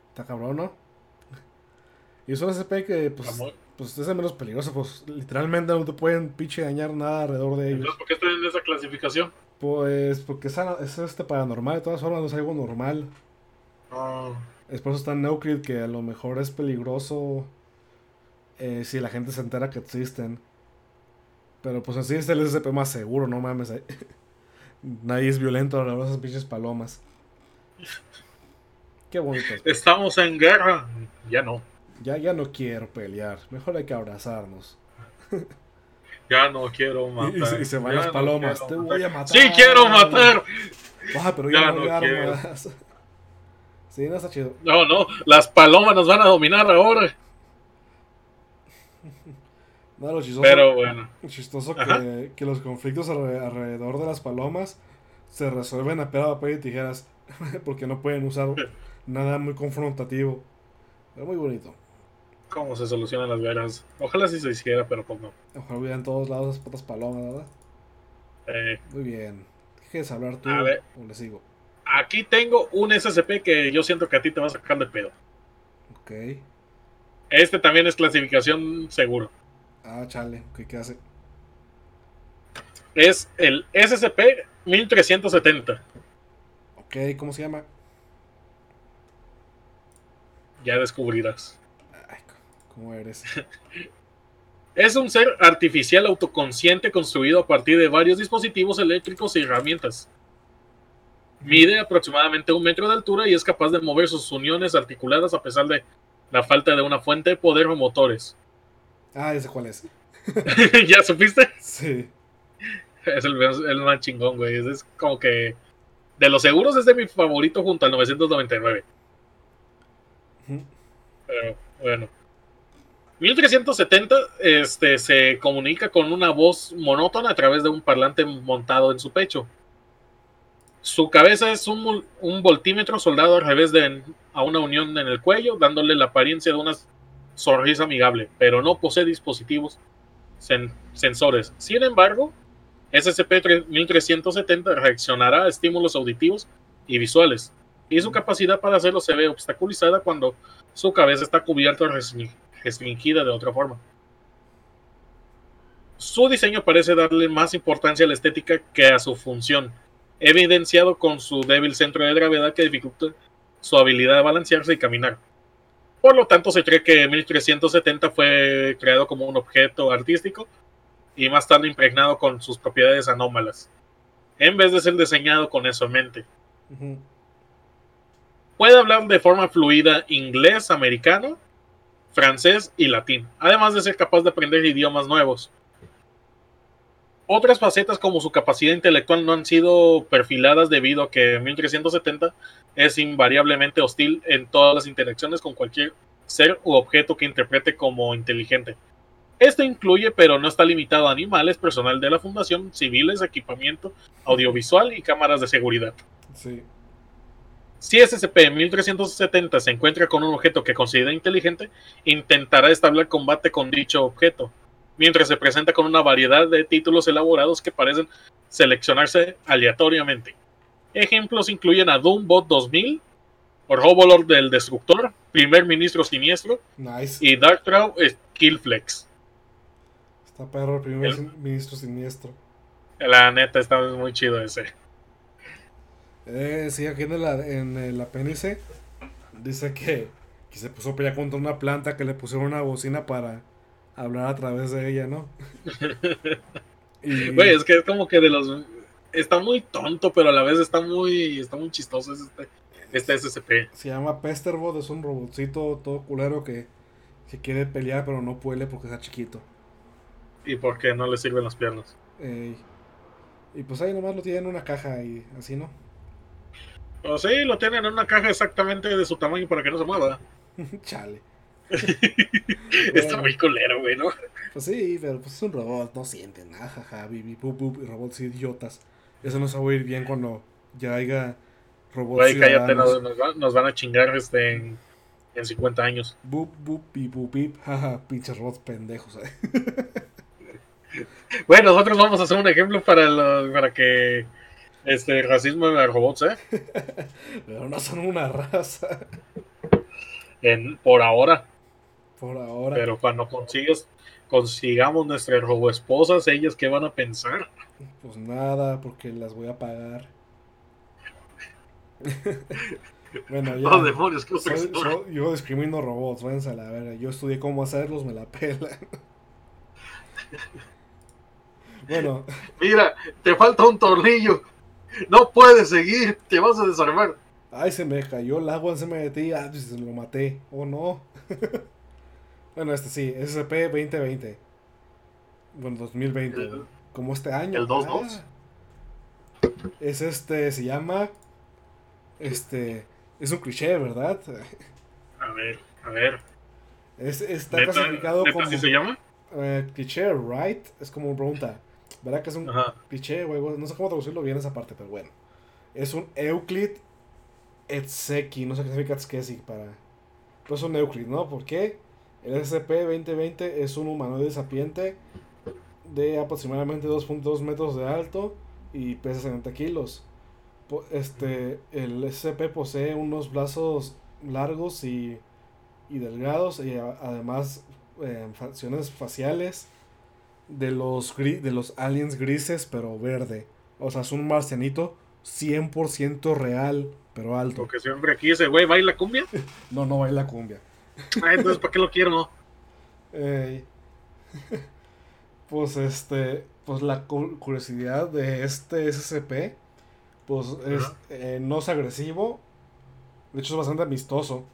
[SPEAKER 1] Está cabrón, ¿no? <laughs> Y es un SCP que, pues, pues es el menos peligroso. Pues literalmente no te pueden pinche dañar nada alrededor de ellos.
[SPEAKER 2] Entonces, ¿por qué están en esa clasificación?
[SPEAKER 1] Pues porque es, es este paranormal, de todas formas no es algo normal. Oh. Es por eso está Neukrid que a lo mejor es peligroso eh, si la gente se entera que existen. Pero pues así es el SCP más seguro, no mames. <laughs> Nadie es violento alrededor de esas pinches palomas. Qué bonito.
[SPEAKER 2] Estamos en guerra. Ya no.
[SPEAKER 1] Ya, ya no quiero pelear. Mejor hay que abrazarnos.
[SPEAKER 2] Ya no quiero matar.
[SPEAKER 1] Y, se van las palomas. Te voy a matar.
[SPEAKER 2] Sí quiero matar.
[SPEAKER 1] Ah, pero ya, no, quiero. <laughs> Sí, no está chido.
[SPEAKER 2] No, no. Las palomas nos van a dominar ahora.
[SPEAKER 1] No, lo chistoso,
[SPEAKER 2] pero bueno.
[SPEAKER 1] Chistoso que, que, los conflictos alrededor de las palomas se resuelven a pedo de papel y tijeras. <laughs> Porque no pueden usar <laughs> nada muy confrontativo. Pero muy bonito.
[SPEAKER 2] ¿Cómo se solucionan las guerras? Ojalá sí se hiciera, pero pues no.
[SPEAKER 1] Ojalá hubiera en todos lados esas putas palomas, ¿verdad?
[SPEAKER 2] Eh.
[SPEAKER 1] Muy bien. ¿Quieres hablar tú a ver, o le sigo?
[SPEAKER 2] Aquí tengo un SCP que yo siento que a ti te va a sacar de pedo.
[SPEAKER 1] Ok.
[SPEAKER 2] Este también es clasificación seguro.
[SPEAKER 1] Ah, chale. ¿Qué hace?
[SPEAKER 2] Es el SCP-1370.
[SPEAKER 1] Ok, ¿cómo se llama?
[SPEAKER 2] Ya descubrirás.
[SPEAKER 1] Ay, ¿Cómo eres? <laughs>
[SPEAKER 2] es un ser artificial autoconsciente construido a partir de varios dispositivos eléctricos y herramientas. Mide aproximadamente un metro de altura y es capaz de mover sus uniones articuladas a pesar de la falta de una fuente de poder o motores. <laughs>
[SPEAKER 1] Ah, ese cuál es.
[SPEAKER 2] ¿Ya supiste?
[SPEAKER 1] Sí.
[SPEAKER 2] Es el, el, más chingón, güey. Es, como que. De los seguros es de mi favorito junto al 999. Pero bueno. 1370 este, se comunica con una voz monótona a través de un parlante montado en su pecho. Su cabeza es un, un voltímetro soldado al revés de a una unión en el cuello, dándole la apariencia de una sonrisa amigable, pero no posee dispositivos sensores. Sin embargo, SCP-1370 reaccionará a estímulos auditivos y visuales, y su capacidad para hacerlo se ve obstaculizada cuando su cabeza está cubierta o restringida de otra forma. Su diseño parece darle más importancia a la estética que a su función, evidenciado con su débil centro de gravedad que dificulta su habilidad de balancearse y caminar. Por lo tanto, se cree que 1370 fue creado como un objeto artístico y más tarde impregnado con sus propiedades anómalas, en vez de ser diseñado con eso en mente. Puede hablar de forma fluida inglés, americano, francés y latín, además de ser capaz de aprender idiomas nuevos. Otras facetas como su capacidad intelectual no han sido perfiladas debido a que 1370 es invariablemente hostil en todas las interacciones con cualquier ser u objeto que interprete como inteligente. Esto incluye, pero no está limitado a animales, personal de la fundación, civiles, equipamiento audiovisual y cámaras de seguridad.
[SPEAKER 1] Sí.
[SPEAKER 2] Si SCP-1370 se encuentra con un objeto que considera inteligente, intentará establecer combate con dicho objeto, mientras se presenta con una variedad de títulos elaborados que parecen seleccionarse aleatoriamente. Ejemplos incluyen a Doombot 2000, Robolord del Destructor, Primer Ministro Siniestro y Darktraw Killflex.
[SPEAKER 1] Está perro el Primer Ministro Siniestro.
[SPEAKER 2] La neta está muy chido ese.
[SPEAKER 1] Eh, sí, aquí en, la, en el apéndice dice que, que se puso a pelear contra una planta que le pusieron una bocina para hablar a través de ella, ¿no? <laughs>
[SPEAKER 2] Güey, es que es como que de los está muy tonto, pero a la vez está muy, está muy chistoso este, este SCP.
[SPEAKER 1] Se llama Pesterbot, es un robotcito todo culero que, que quiere pelear, pero no puede porque está chiquito.
[SPEAKER 2] ¿Y porque no le sirven las piernas?
[SPEAKER 1] y pues ahí nomás lo tiene en una caja y así, ¿no?
[SPEAKER 2] Pues sí, lo tienen en una caja exactamente de su tamaño para que no se mueva. <laughs>
[SPEAKER 1] Chale. <laughs>
[SPEAKER 2] Está muy culero, güey, ¿no?
[SPEAKER 1] Pues sí, pero pues es un robot, no siente nada, jaja, bibi, bup, bup, y robots idiotas. Eso nos va a ir bien cuando ya haya
[SPEAKER 2] robots. Güey, cállate, nos, nos, van a chingar este en, en 50 años.
[SPEAKER 1] Bup, bup, pip, bup, pip. Jaja, pinches robots pendejos. Eh. <laughs>
[SPEAKER 2] Güey, nosotros vamos a hacer un ejemplo para, los, para que este racismo en los robots, ¿eh? <laughs>
[SPEAKER 1] Pero no son una raza.
[SPEAKER 2] En, por ahora.
[SPEAKER 1] Por ahora.
[SPEAKER 2] Pero cuando consigues, consigamos nuestras esposas ellas qué van a pensar.
[SPEAKER 1] Pues nada, porque las voy a pagar. <laughs> bueno, ya. Oh, demonios, ¿qué soy, yo discrimino robots, váyanse a la verga. Yo estudié cómo hacerlos, me la pelan. <laughs>
[SPEAKER 2] bueno. Mira, te falta un tornillo. No puedes seguir, te vas a desarmar.
[SPEAKER 1] Ay, se me cayó el agua, se me metí, ah, pues, se lo maté. Oh no. <laughs> bueno, este sí, SCP 2020. Bueno, 2020. como este año. El 2-2. Ah. es este, se llama. Este. Es un cliché, ¿verdad?
[SPEAKER 2] A ver, a ver.
[SPEAKER 1] Es, está clasificado como. ¿Así se llama? Eh, cliché, right? Es como una pregunta. ¿Verdad que es un cliché, güey? No sé cómo traducirlo bien esa parte, pero bueno. Es un Euclid Etseki, no sé qué significa Etseki para... Pero es un Euclid, ¿no? ¿Por qué? El SCP-2020 es un humanoide sapiente de aproximadamente 2.2 metros de alto y pesa 70 kilos. Este, el SCP posee unos brazos largos y, y delgados y además eh, facciones faciales de los, de los aliens grises, pero verde. O sea, es un marcianito 100% real, pero alto.
[SPEAKER 2] Porque siempre aquí ese güey baila cumbia. <laughs>
[SPEAKER 1] no, no baila cumbia.
[SPEAKER 2] Ah, entonces, ¿para qué lo quiero? <laughs>
[SPEAKER 1] pues este, pues la curiosidad de este SCP, pues es, eh, no es agresivo, de hecho es bastante amistoso.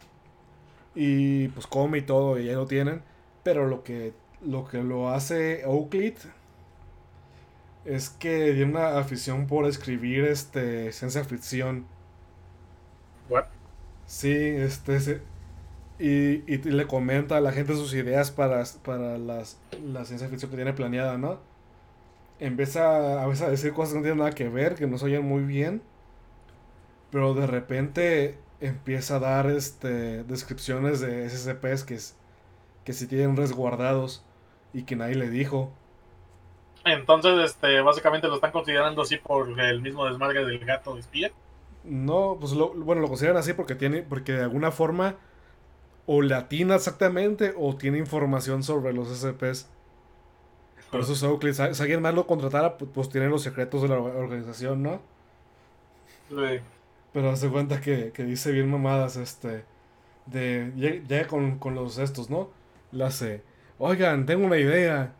[SPEAKER 1] Y pues come y todo, y ya lo tienen. Pero lo que lo que lo hace Euclid es que tiene una afición por escribir este ciencia ficción. What? Sí, este y, y, le comenta a la gente sus ideas para, para las, la ciencia ficción que tiene planeada, ¿no? Empieza a veces a decir cosas que no tienen nada que ver, que no se oyen muy bien. Pero de repente empieza a dar este descripciones de SCPs que, que sí tienen resguardados y que nadie le dijo.
[SPEAKER 2] Entonces, este, básicamente lo están considerando así por el mismo desmargue del gato espía.
[SPEAKER 1] No, pues lo, bueno, lo consideran así porque tiene, porque de alguna forma o latina exactamente o tiene información sobre los SCPs. Por eso Oakley, si alguien más lo contratara, pues, pues tiene los secretos de la organización, ¿no? Sí. Pero hace cuenta que, que dice bien mamadas, este, de, llega con, con los estos, ¿no? La hace, oigan, tengo una idea.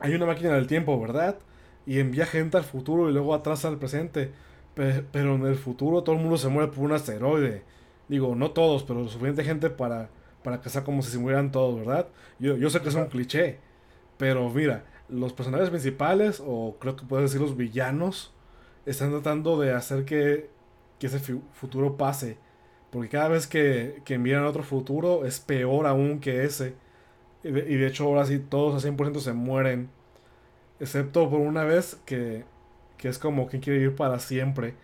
[SPEAKER 1] Hay una máquina del tiempo, ¿verdad? Y envía gente al futuro y luego atrás al presente. pero en el futuro todo el mundo se muere por un asteroide. Digo, no todos, pero suficiente gente para, para que sea como si se murieran todos, ¿verdad? Yo, yo sé que es un cliché. Pero mira, los personajes principales, o creo que puedes decir los villanos, están tratando de hacer que, que ese futuro pase. Porque cada vez que, que envían otro futuro es peor aún que ese. Y de, hecho ahora sí todos a 100% se mueren. Excepto por una vez que, que es como quien quiere vivir para siempre.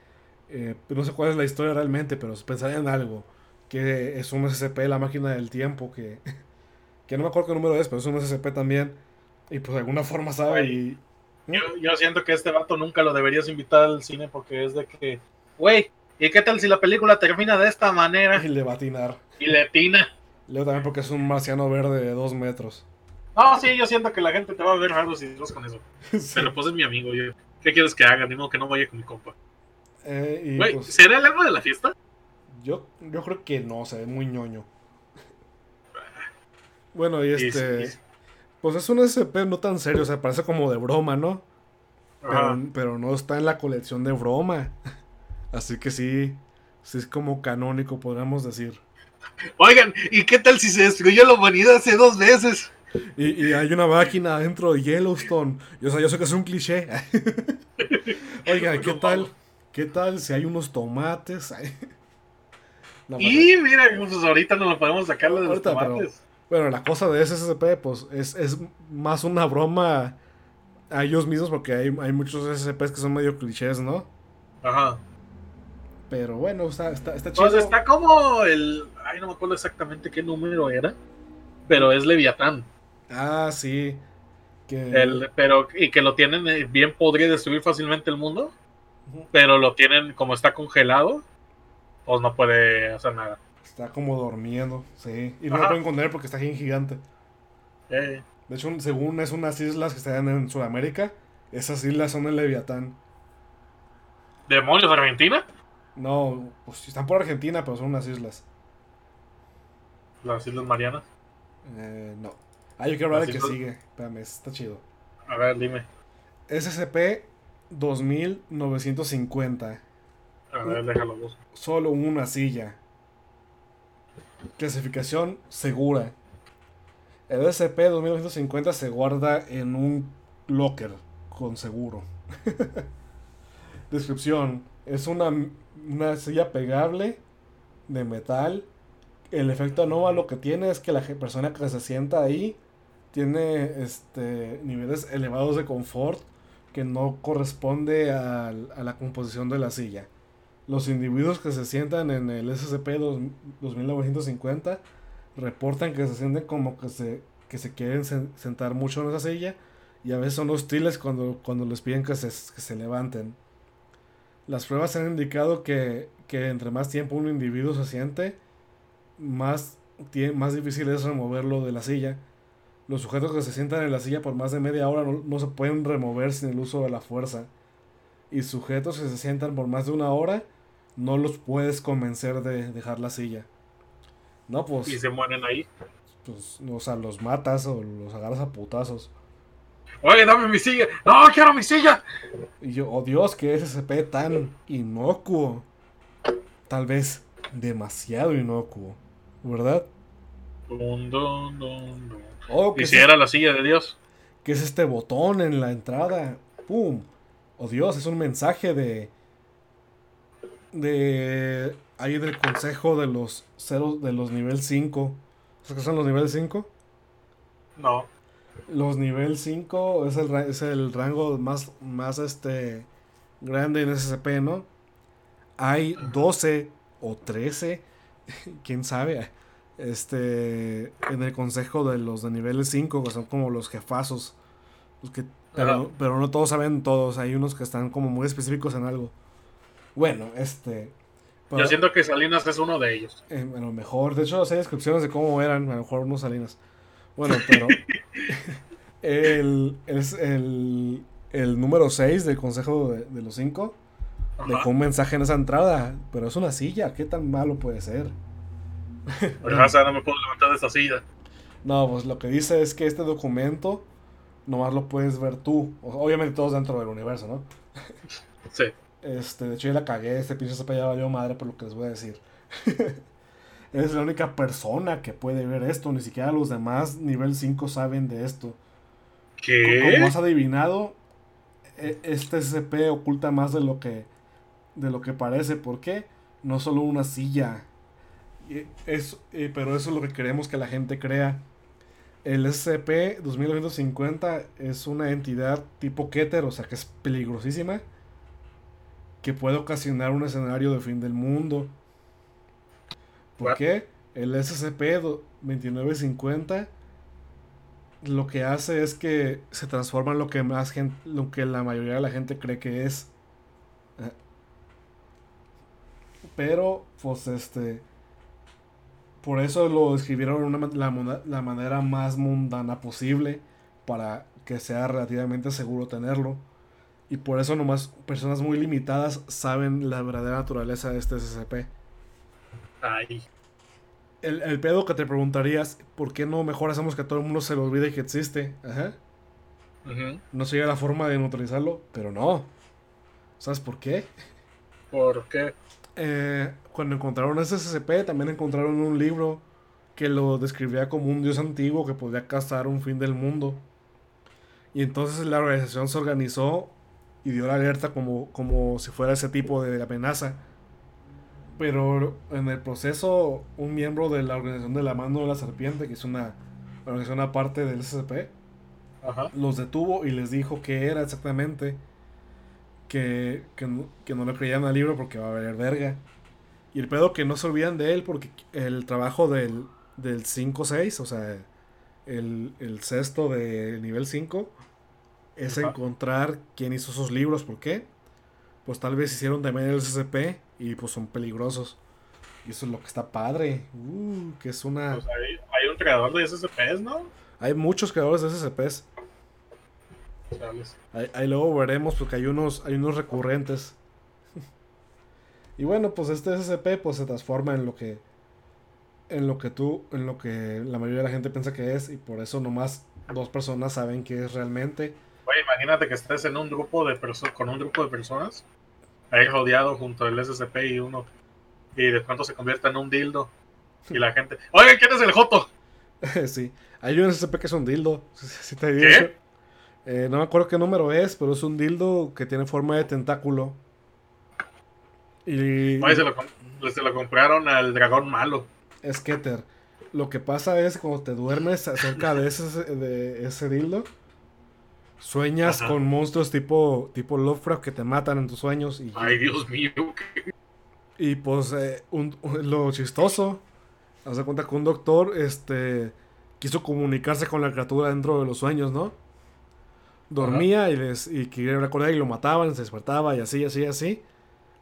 [SPEAKER 1] Eh, no sé cuál es la historia realmente, pero pensaría en algo. Que es un SCP, la máquina del tiempo, que, <laughs> que no me acuerdo qué número es, pero es un SCP también. Y pues de alguna forma sabe y...
[SPEAKER 2] Yo, yo siento que este vato nunca lo deberías invitar al cine porque es de que, güey, ¿y qué tal si la película termina de esta manera? <laughs>
[SPEAKER 1] Y le va a atinar.
[SPEAKER 2] Y le atina.
[SPEAKER 1] Leo también porque es un marciano verde de dos metros.
[SPEAKER 2] No, sí, yo siento que la gente te va a ver raro si vas con eso. <laughs> Pero pues es mi amigo, yo. ¿Qué quieres que haga? Ni modo que no vaya con mi compa. Eh, pues, ¿será el alma de la fiesta?
[SPEAKER 1] Yo, yo creo que no, se ve muy ñoño. Bueno, y este. Pues es un SP no tan serio, o sea, parece como de broma, ¿no? Pero, pero, no está en la colección de broma. <laughs> Así que sí, sí es como canónico, podríamos decir.
[SPEAKER 2] Oigan, ¿y qué tal si se destruyó la humanidad hace dos veces?
[SPEAKER 1] Y, hay una máquina dentro de Yellowstone. Yo, yo sé que es un cliché. <laughs> Oigan, ¿qué tal? ¿Qué tal si hay unos tomates? <laughs>
[SPEAKER 2] y mira, pues ahorita no lo podemos sacar de los tomates.
[SPEAKER 1] bueno, la cosa de SSP, pues, es, es más una broma a ellos mismos porque hay, hay muchos SCPs que son medio clichés, ¿no? Ajá. Pero bueno, está, está, está
[SPEAKER 2] chido. Pues está como el. Ay, no me acuerdo exactamente qué número era. Pero es Leviatán.
[SPEAKER 1] Ah, sí.
[SPEAKER 2] El, pero, y que lo tienen eh, bien, podría destruir fácilmente el mundo. Pero lo tienen, como está congelado, pues no puede hacer nada.
[SPEAKER 1] Está como durmiendo, sí. Y no lo pueden encontrar porque está bien gigante. Eh. De hecho, según es unas islas que están en Sudamérica, esas islas son el Leviatán.
[SPEAKER 2] ¿Demonios, Argentina?
[SPEAKER 1] No, pues están por Argentina, pero son unas islas.
[SPEAKER 2] ¿Las Islas Marianas?
[SPEAKER 1] Eh, no. Ah, yo quiero hablar de que sigue. Espérame, está chido.
[SPEAKER 2] A ver, dime.
[SPEAKER 1] SCP 2950.
[SPEAKER 2] A ver, déjalo.
[SPEAKER 1] Solo una silla. Clasificación segura. El SCP-2950 se guarda en un locker con seguro. <laughs> Descripción. Es una, una silla pegable de metal. El efecto anómalo que tiene es que la persona que se sienta ahí tiene este, niveles elevados de confort que no corresponde a, a la composición de la silla. Los individuos que se sientan en el SCP-2950 reportan que se sienten como que se, que se quieren sentar mucho en esa silla y a veces son hostiles cuando, cuando les piden que se, que se levanten. Las pruebas han indicado que, que, entre más tiempo un individuo se siente, más, más difícil es removerlo de la silla. Los sujetos que se sientan en la silla por más de media hora no, no se pueden remover sin el uso de la fuerza. Y sujetos que se sientan por más de una hora no los puedes convencer de dejar la silla. No, pues.
[SPEAKER 2] Y se mueren ahí.
[SPEAKER 1] Pues, o sea, los matas o los agarras a putazos.
[SPEAKER 2] Oye, dame mi silla. No, quiero mi silla.
[SPEAKER 1] Y yo, oh Dios, que ese SCP tan inocuo. Tal vez demasiado inocuo. ¿Verdad?
[SPEAKER 2] Oh, ¿Y si era la silla de Dios?
[SPEAKER 1] ¿Qué es este botón en la entrada? ¡Pum! Oh Dios, es un mensaje de de ahí del consejo de los ceros de los nivel 5. ¿Sabes qué son los nivel 5?
[SPEAKER 2] No.
[SPEAKER 1] Los nivel 5 es el, es el rango más, más este grande en SCP, ¿no? Hay 12 o 13, <laughs> quién sabe, este en el consejo de los de nivel 5, que son como los jefazos. Los que, pero, pero no todos saben todos, hay unos que están como muy específicos en algo. Bueno, este.
[SPEAKER 2] Yo siento que Salinas es uno de ellos.
[SPEAKER 1] Eh, bueno, mejor. De hecho, hay descripciones de cómo eran, a lo mejor unos Salinas. Bueno, pero. <laughs> el, es el, el número 6 del Consejo de, los Cinco dejó un mensaje en esa entrada. Pero es una silla, ¿qué tan malo puede ser? <laughs>
[SPEAKER 2] Pues, no me puedo levantar de esa silla.
[SPEAKER 1] No, pues lo que dice es que este documento nomás lo puedes ver tú. Obviamente todos dentro del universo, ¿no? <laughs>
[SPEAKER 2] Sí.
[SPEAKER 1] Este, de hecho, yo la cagué. Este pinche se ya valió madre por lo que les voy a decir. <laughs> es la única persona que puede ver esto. Ni siquiera los demás nivel 5 saben de esto.
[SPEAKER 2] ¿Qué?
[SPEAKER 1] Como has adivinado, e, este SCP oculta más de lo que de lo que parece. ¿Por qué? No solo una silla. Es, pero eso es lo que queremos que la gente crea. El SCP-2950 es una entidad tipo Keter, o sea que es peligrosísima que puede ocasionar un escenario de fin del mundo. ¿Por qué? El SCP-2950 lo que hace es que se transforma en lo que más gente, lo que la mayoría de la gente cree que es. Eh. Pero, pues este. Por eso lo describieron una, la, la manera más mundana posible. Para que sea relativamente seguro tenerlo. Y por eso nomás personas muy limitadas saben la verdadera naturaleza de este SCP.
[SPEAKER 2] Ay.
[SPEAKER 1] El, pedo que te preguntarías, ¿por qué no mejor hacemos que todo el mundo se lo olvide que existe? Ajá. No sería la forma de neutralizarlo, pero no. ¿Sabes por qué?
[SPEAKER 2] ¿Por qué?
[SPEAKER 1] Eh, cuando encontraron ese SCP, también encontraron un libro que lo describía como un dios antiguo que podía cazar un fin del mundo. Y entonces la organización se organizó y dio la alerta como, como si fuera ese tipo de amenaza. Pero en el proceso, un miembro de la organización de la mano de la serpiente, que es una organización aparte del SCP, los detuvo y les dijo que era exactamente. Que, que, no, le creían al libro porque va a haber verga. Y el pedo que no se olvidan de él porque el trabajo del, del 5-6, o sea, el, el, sexto de nivel 5, es encontrar quién hizo esos libros. ¿Por qué? Pues tal vez hicieron también el SCP y pues son peligrosos. Y eso es lo que está padre. Uh, que es una.
[SPEAKER 2] Pues hay, un creador de SCPs, ¿no?
[SPEAKER 1] Hay muchos creadores de SCPs. Ahí, ahí, luego veremos porque hay unos, hay unos recurrentes. Y bueno, pues este SCP pues se transforma en lo que en lo que tú, en lo que la mayoría de la gente piensa que es y por eso nomás dos personas saben que es realmente.
[SPEAKER 2] Oye, imagínate que estés en un grupo de personas, con un grupo de personas, ahí rodeado junto al SCP y uno, y de pronto se convierte en un dildo y la gente, oye, ¿quién es el Joto? <laughs>
[SPEAKER 1] sí, hay un SCP que es un dildo. <laughs> ¿Qué? Eh, no me acuerdo qué número es, pero es un dildo que tiene forma de tentáculo.
[SPEAKER 2] Y... Oye, se lo, se lo compraron al dragón malo
[SPEAKER 1] es Keter. Lo que pasa es cuando te duermes cerca de ese, de ese dildo, sueñas con monstruos tipo, tipo Lovecraft que te matan en tus sueños. Y,
[SPEAKER 2] Ay, Dios mío.
[SPEAKER 1] Y pues eh, lo chistoso, haz cuenta que un doctor este, quiso comunicarse con la criatura dentro de los sueños, ¿no? Dormía y, les, y quería recordar y lo mataban, se despertaba y así, así, así.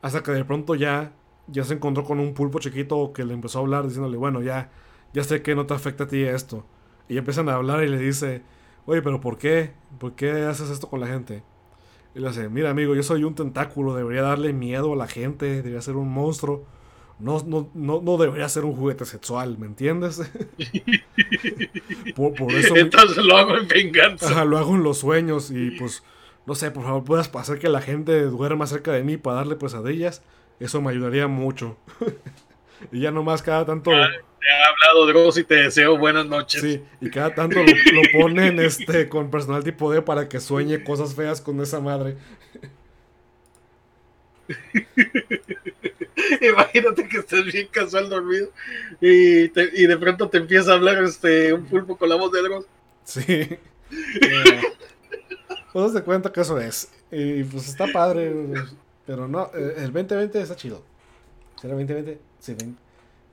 [SPEAKER 1] Hasta que de pronto ya ya se encontró con un pulpo chiquito que le empezó a hablar diciéndole, bueno, ya, ya sé que no te afecta a ti esto. Y empiezan a hablar y le dice, oye, pero ¿por qué? ¿Por qué haces esto con la gente? Y le dice, mira amigo, yo soy un tentáculo, debería darle miedo a la gente, debería ser un monstruo. No, no, no, no debería ser un juguete sexual, ¿me entiendes? <laughs>
[SPEAKER 2] por, eso... Entonces lo hago en venganza.
[SPEAKER 1] lo hago en los sueños y pues, no sé, por favor, puedas hacer que la gente duerma cerca de mí para darle pesadillas. Eso me ayudaría mucho. <laughs> y ya nomás cada tanto.
[SPEAKER 2] te he hablado Dross y te deseo buenas noches.
[SPEAKER 1] Sí, y cada tanto lo, ponen <laughs> este con personal tipo D para que sueñe cosas feas con esa madre. <laughs>
[SPEAKER 2] Imagínate que estés bien casual dormido y, y de pronto te empieza a hablar este un pulpo con la voz de Dross.
[SPEAKER 1] Sí. Pues se cuenta que eso es. Y pues está padre. Pero no, eh, el 2020 está chido. ¿Será 2020? Sí,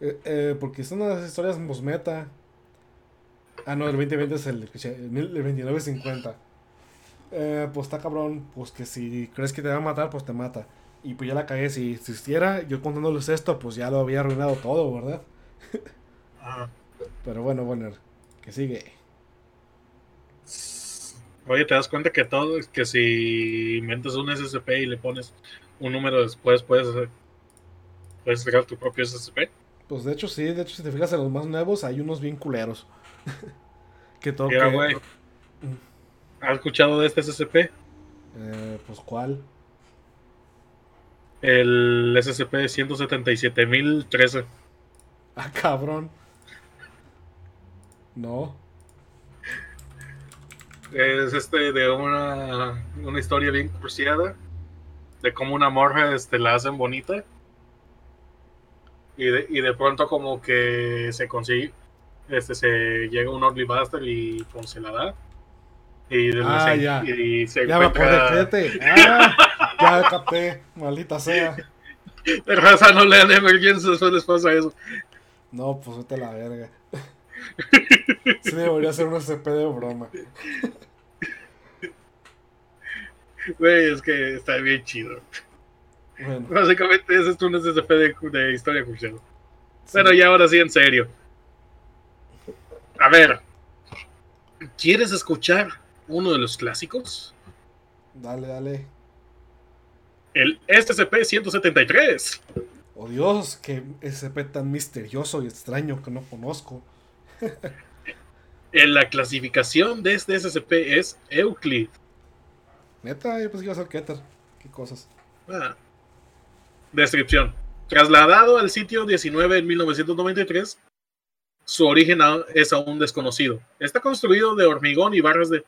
[SPEAKER 1] eh, eh, porque son unas historias meta. Ah, no, el 2020 es el, el 2950. Eh, pues está cabrón. Pues que si crees que te va a matar, pues te mata. Y pues ya la cagué. Si existiera, yo contándoles esto, pues ya lo había arruinado todo, ¿verdad? Pero bueno, bueno, que sigue.
[SPEAKER 2] Oye, ¿te das cuenta que todo, que si inventas un SCP y le pones un número después puedes, puedes crear tu propio SCP.
[SPEAKER 1] Pues de hecho sí, de hecho si te fijas en los más nuevos hay unos bien culeros. <laughs>
[SPEAKER 2] que todo güey. ¿Has escuchado de este SCP?
[SPEAKER 1] Eh, pues ¿cuál?
[SPEAKER 2] El SCP 177013.
[SPEAKER 1] Ah, cabrón. No.
[SPEAKER 2] Es este de una, una historia bien cruciada de cómo una morja este, la hacen bonita. Y de, y de pronto como que se consigue, este se llega un Only Buster y pues, se la da. Y,
[SPEAKER 1] ah, se, ya. y se ya encuentra... me ah, ya capté, maldita sea. <laughs>
[SPEAKER 2] Pero raza no le dan emergencia, después les pasa eso.
[SPEAKER 1] No, pues vete a la verga. <laughs> Sí debería ser un SCP de broma. <laughs>
[SPEAKER 2] Güey, es que está bien chido. Básicamente ese es un SCP de, de historia crucial. Pero ya ahora sí, en serio. A ver, ¿quieres escuchar uno de los clásicos?
[SPEAKER 1] Dale, dale.
[SPEAKER 2] El SCP-173.
[SPEAKER 1] Oh Dios, qué SCP tan misterioso y extraño que no conozco. <laughs>
[SPEAKER 2] en la clasificación de este SCP es Euclid.
[SPEAKER 1] Neta, yo pensé que iba a ser Keter. Qué cosas. Ah.
[SPEAKER 2] Descripción. Trasladado al sitio 19 en 1993, su origen es aún desconocido. Está construido de hormigón y barras de,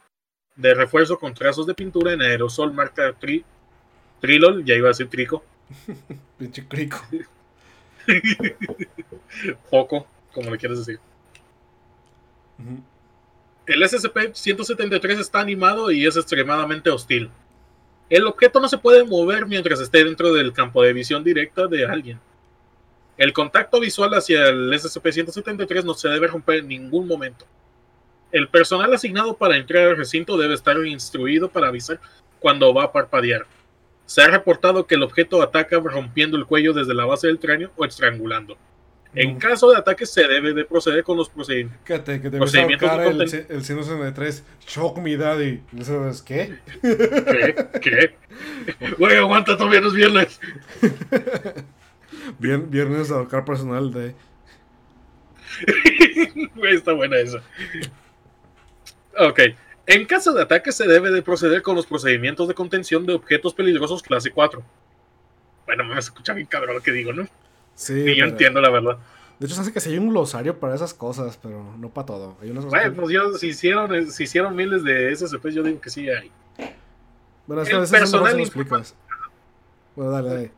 [SPEAKER 2] de refuerzo con trazos de pintura en aerosol marca tri, Trilol, ya iba a decir Trico. <laughs>
[SPEAKER 1] Pinche Crico. <laughs>
[SPEAKER 2] Poco, como le quieres decir. El SCP-173 está animado y es extremadamente hostil. El objeto no se puede mover mientras esté dentro del campo de visión directa de alguien. El contacto visual hacia el SCP-173 no se debe romper en ningún momento. El personal asignado para entrar al recinto debe estar instruido para avisar cuando va a parpadear. Se ha reportado que el objeto ataca rompiendo el cuello desde la base del cráneo o estrangulando. En caso de ataque se debe de proceder con los procedimientos.
[SPEAKER 1] Fíjate, que te procedimientos el, el 163. Shock me daddy. ¿Sabes qué?
[SPEAKER 2] ¿Qué? ¿Qué? Güey, aguanta, todavía no es viernes. <laughs>
[SPEAKER 1] viernes a ahorcar personal de. <laughs>
[SPEAKER 2] Güey, está buena esa. Ok. En caso de ataque se debe de proceder con los procedimientos de contención de objetos peligrosos clase 4. Bueno, me escucha bien cabrón lo que digo, ¿no? Sí. yo entiendo la verdad.
[SPEAKER 1] De hecho, se hace que sí hay un glosario para esas cosas, pero no para todo.
[SPEAKER 2] Hay unas bueno, pues yo, si hicieron, si hicieron miles de SCP, yo digo que sí hay. Bueno, es que a veces personal no lo explicas. Bueno, dale, dale.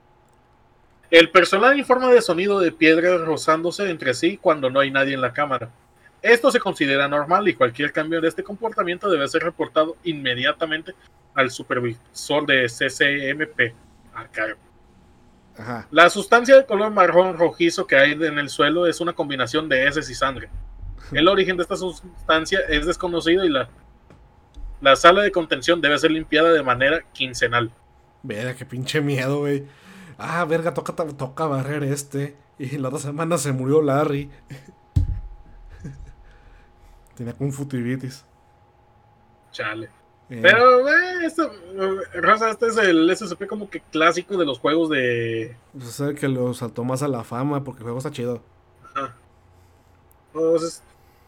[SPEAKER 2] El personal informa de sonido de piedras rozándose entre sí cuando no hay nadie en la cámara. Esto se considera normal y cualquier cambio de este comportamiento debe ser reportado inmediatamente al supervisor de CCMP a cargo. La sustancia de color marrón rojizo que hay en el suelo es una combinación de heces y sangre. El origen de esta sustancia es desconocido y la, la sala de contención debe ser limpiada de manera quincenal.
[SPEAKER 1] Verga, qué pinche miedo, güey. Ah, verga, toca, toca barrer este. Y la otra semana se murió Larry. <laughs> Tenía conjuntivitis.
[SPEAKER 2] Chale. Eh. Pero, eh, esto, Raza, este es el SCP como que clásico de los juegos de.
[SPEAKER 1] Pues es que lo saltó más a la fama porque el juego está chido. Ajá.
[SPEAKER 2] Pues,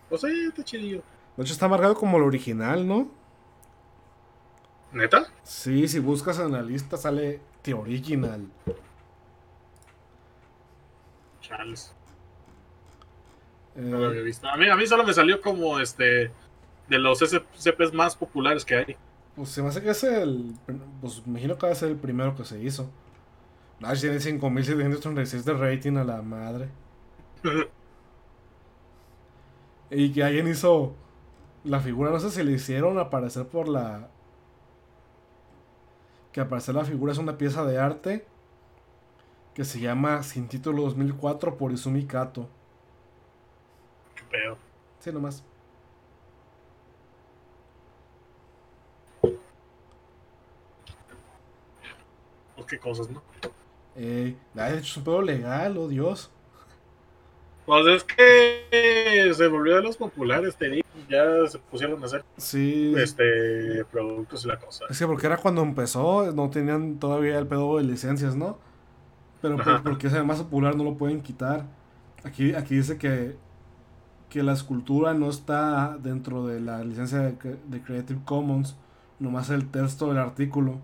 [SPEAKER 2] pues sí, está chidillo.
[SPEAKER 1] De hecho, está marcado como el original, ¿no?
[SPEAKER 2] ¿Neta?
[SPEAKER 1] Sí, si buscas en la lista sale The Original.
[SPEAKER 2] Charles. No lo había visto. A mí, a mí solo me salió como este de los SCPs más populares que hay.
[SPEAKER 1] Pues se me hace que es el. Pues me imagino que va a ser el primero que se hizo. Nash tiene 5736 de rating a la madre. <laughs> y que alguien hizo la figura, no sé si le hicieron aparecer por la. Que aparecer la figura es una pieza de arte que se llama Sin título 2004 por Izumi Kato. Sí, nomás.
[SPEAKER 2] Qué cosas, ¿no?
[SPEAKER 1] Eh, de hecho es un pedo legal, oh Dios.
[SPEAKER 2] Pues es que se volvió de los populares, te digo. Ya se pusieron a hacer
[SPEAKER 1] sí.
[SPEAKER 2] este productos y la cosa.
[SPEAKER 1] Es que porque era cuando empezó, no tenían todavía el pedo de licencias, ¿no? Pero porque es más popular no lo pueden quitar. Aquí, aquí dice que que la escultura no está dentro de la licencia de, Creative Commons, nomás el texto del artículo.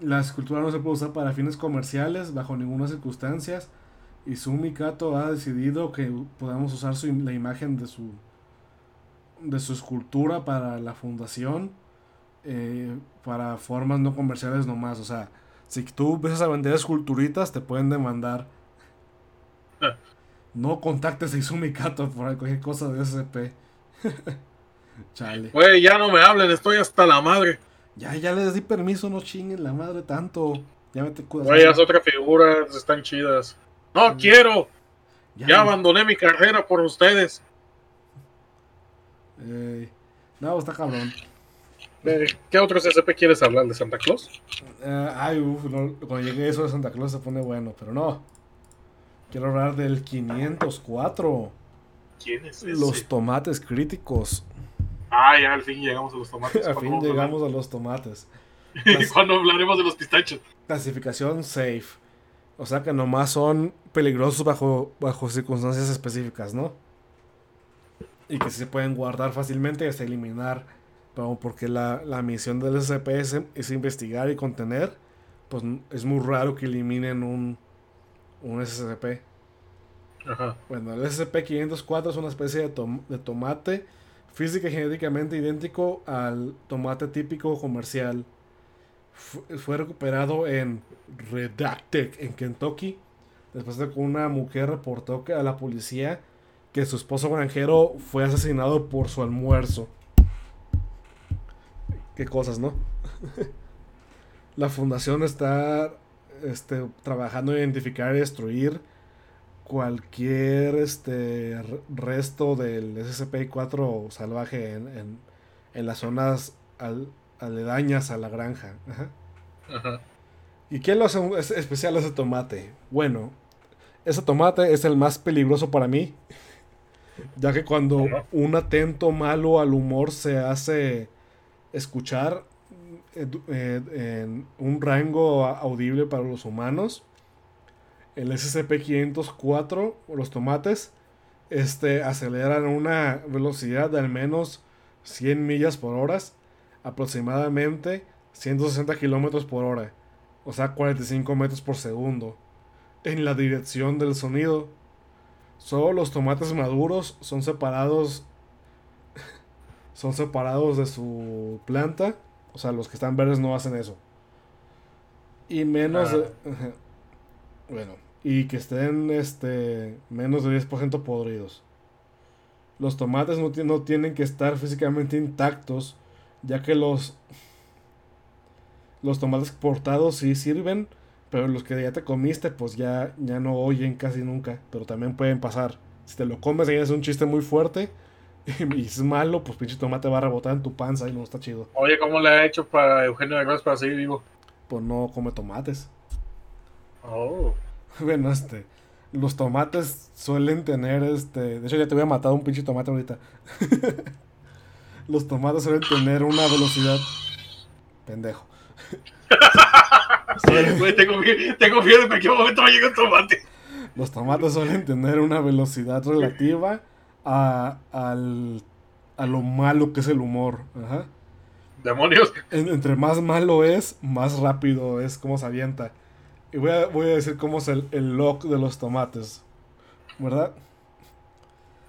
[SPEAKER 1] La escultura no se puede usar para fines comerciales bajo ninguna circunstancia. Y Sumi Kato ha decidido que podamos usar su, la imagen de su, de su escultura para la fundación, eh, para formas no comerciales nomás. O sea, si tú empiezas a vender esculturitas, te pueden demandar. <laughs> No contactes a Izumi Kato por cualquier cosa de SCP. <laughs>
[SPEAKER 2] Chale. Güey, ya no me hablen, estoy hasta la madre.
[SPEAKER 1] Ya, ya les di permiso, no chinguen la madre tanto. Ya me te
[SPEAKER 2] Güey, haz otra figura, están chidas. No mm. quiero. Ya, abandoné mi carrera por ustedes.
[SPEAKER 1] no, está cabrón.
[SPEAKER 2] Eh, ¿Qué otros SCP quieres hablar de Santa Claus?
[SPEAKER 1] Eh, ay, uff, cuando llegue eso de Santa Claus se pone bueno, pero no. Quiero hablar del 504.
[SPEAKER 2] ¿Quién es ese?
[SPEAKER 1] Los tomates críticos.
[SPEAKER 2] Ah, ya al fin llegamos a los tomates. <laughs>
[SPEAKER 1] al fin llegamos a los tomates. <laughs>
[SPEAKER 2] ¿Y cuando hablaremos de los pistachos?
[SPEAKER 1] Clasificación safe. O sea que nomás son peligrosos bajo, bajo circunstancias específicas, ¿no? Y que se pueden guardar fácilmente y hasta eliminar. Pero porque la, la misión del SCP es investigar y contener, pues es muy raro que eliminen un, un SCP. Ajá. Bueno, el SCP-504 es una especie de, de, tomate física y genéticamente idéntico al tomate típico comercial. fue recuperado en Redacted, en Kentucky, después de que una mujer reportó a la policía que su esposo granjero fue asesinado por su almuerzo. Qué cosas, ¿no? <laughs> La fundación está este, trabajando en identificar y destruir cualquier este, resto del SCP-4 salvaje en, en, las zonas aledañas a la granja. ¿Y quién lo hace especial ese tomate? Bueno, ese tomate es el más peligroso para mí. <laughs> Ya que cuando un atento malo al humor se hace escuchar eh, eh, en un rango audible para los humanos, el SCP-504, los tomates, este, aceleran a una velocidad de al menos 100 millas por hora, aproximadamente 160 kilómetros por hora, o sea, 45 metros por segundo, en la dirección del sonido. Solo los tomates maduros son separados <laughs> son separados de su planta, o sea, los que están verdes no hacen eso. Y menos ah. <laughs> bueno, y que estén este menos de 10% podridos. Los tomates no, no tienen que estar físicamente intactos, ya que los los tomates cortados sí sirven, pero los que ya te comiste, pues ya, ya no oyen casi nunca. Pero también pueden pasar. Si te lo comes y es un chiste muy fuerte <laughs> y es malo, pues pinche tomate va a rebotar en tu panza y no está chido.
[SPEAKER 2] Oye, ¿cómo le ha hecho para Eugenio de para seguir vivo?
[SPEAKER 1] Pues no come tomates.
[SPEAKER 2] Oh. <laughs>
[SPEAKER 1] Bueno, este. Los tomates suelen tener este. De hecho, ya te voy a matar un pinche tomate ahorita. <laughs> los tomates suelen tener una velocidad. Pendejo
[SPEAKER 2] tengo, tengo fiebre, en momento me llega un tomate.
[SPEAKER 1] Los tomates suelen tener una velocidad relativa a, al, a lo malo que es el humor. Ajá.
[SPEAKER 2] Demonios.
[SPEAKER 1] entre más malo es, más rápido es como se avienta. Y voy a, voy a decir cómo es el, el lock de los tomates. ¿Verdad?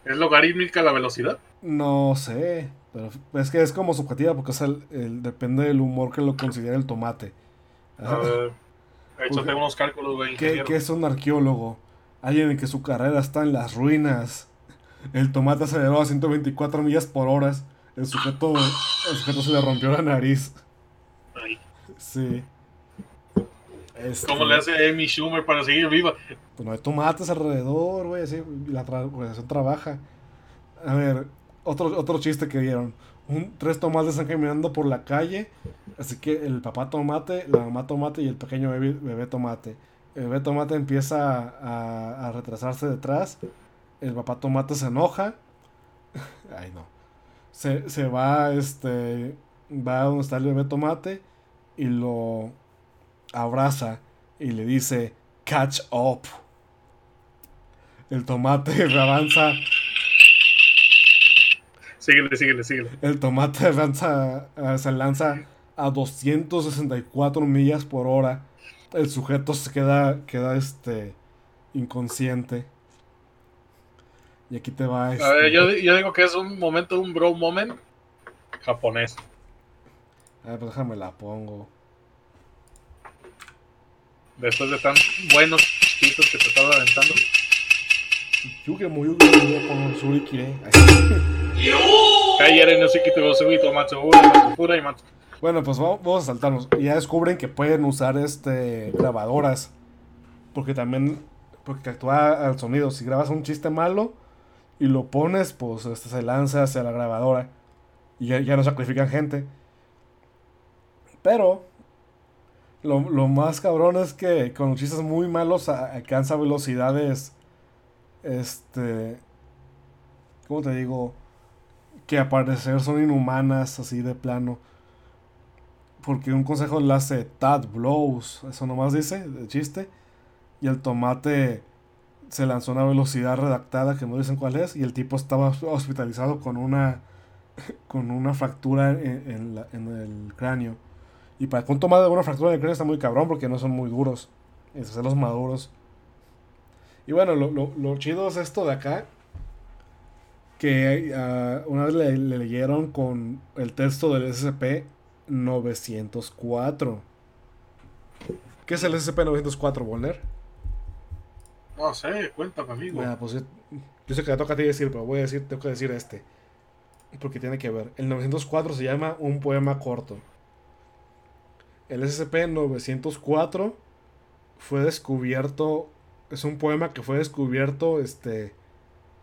[SPEAKER 2] ¿Es logarítmica la velocidad?
[SPEAKER 1] No sé. Pero es que es como subjetiva porque es el, depende del humor que lo considera el tomate.
[SPEAKER 2] A ver, <laughs> tengo unos cálculos, güey.
[SPEAKER 1] ¿qué, es un arqueólogo? Alguien que su carrera está en las ruinas. El tomate aceleró a 124 millas por hora. El sujeto, el sujeto se le rompió la nariz. Sí.
[SPEAKER 2] Este, ¿Cómo le hace Amy Schumer para seguir viva?
[SPEAKER 1] Pues no hay tomates alrededor, güey, así la organización trabaja. A ver, otro, otro chiste que dieron. Un, tres tomates están caminando por la calle. Así que el papá tomate, la mamá tomate y el pequeño bebé, tomate. El bebé tomate empieza a, a, retrasarse detrás. El papá tomate se enoja. <laughs> Ay, no. Se, se va, este. Va a donde está el bebé tomate. Y lo abraza. Y le dice: Catch up. El tomate <laughs> avanza
[SPEAKER 2] Síguele, síguele, síguele.
[SPEAKER 1] El tomate lanza, eh, se lanza a 264 millas por hora. El sujeto se queda, queda este, inconsciente. Y aquí te va.
[SPEAKER 2] Este... A ver, yo, yo, digo que es un momento, un bro moment japonés.
[SPEAKER 1] A ver, pues déjame la pongo.
[SPEAKER 2] Después de tan buenos chiquitos que te estaba aventando.
[SPEAKER 1] Yuge muy con Surikire. <laughs> Bueno, pues vamos a saltarnos. Ya descubren que pueden usar este grabadoras. Porque también. Porque actúa al sonido. Si grabas un chiste malo y lo pones, pues este se lanza hacia la grabadora. Y ya, no sacrifican gente. Pero. Lo, lo, más cabrón es que con chistes muy malos alcanza velocidades. Este. ¿Cómo te digo? que a parecer son inhumanas, así de plano. Porque un consejo le hace Tad Blows, eso nomás dice, de chiste. Y el tomate se lanzó a una velocidad redactada que no dicen cuál es. Y el tipo estaba hospitalizado con una, <laughs> con una fractura en, el cráneo. Y para un tomate de una fractura el cráneo está muy cabrón porque no son muy duros. Es los maduros. Y bueno, lo, lo, lo chido es esto de acá que ah, una vez le, leyeron con el texto del SCP-904. ¿Qué es el SCP-904, Bonner?
[SPEAKER 2] No sé, cuéntame, amigo.
[SPEAKER 1] Bueno, pues yo, sé que le toca a ti decir, pero voy a decir, tengo que decir este. Porque tiene que ver. El 904 se llama Un poema corto. El SCP-904 fue descubierto. Es un poema que fue descubierto este,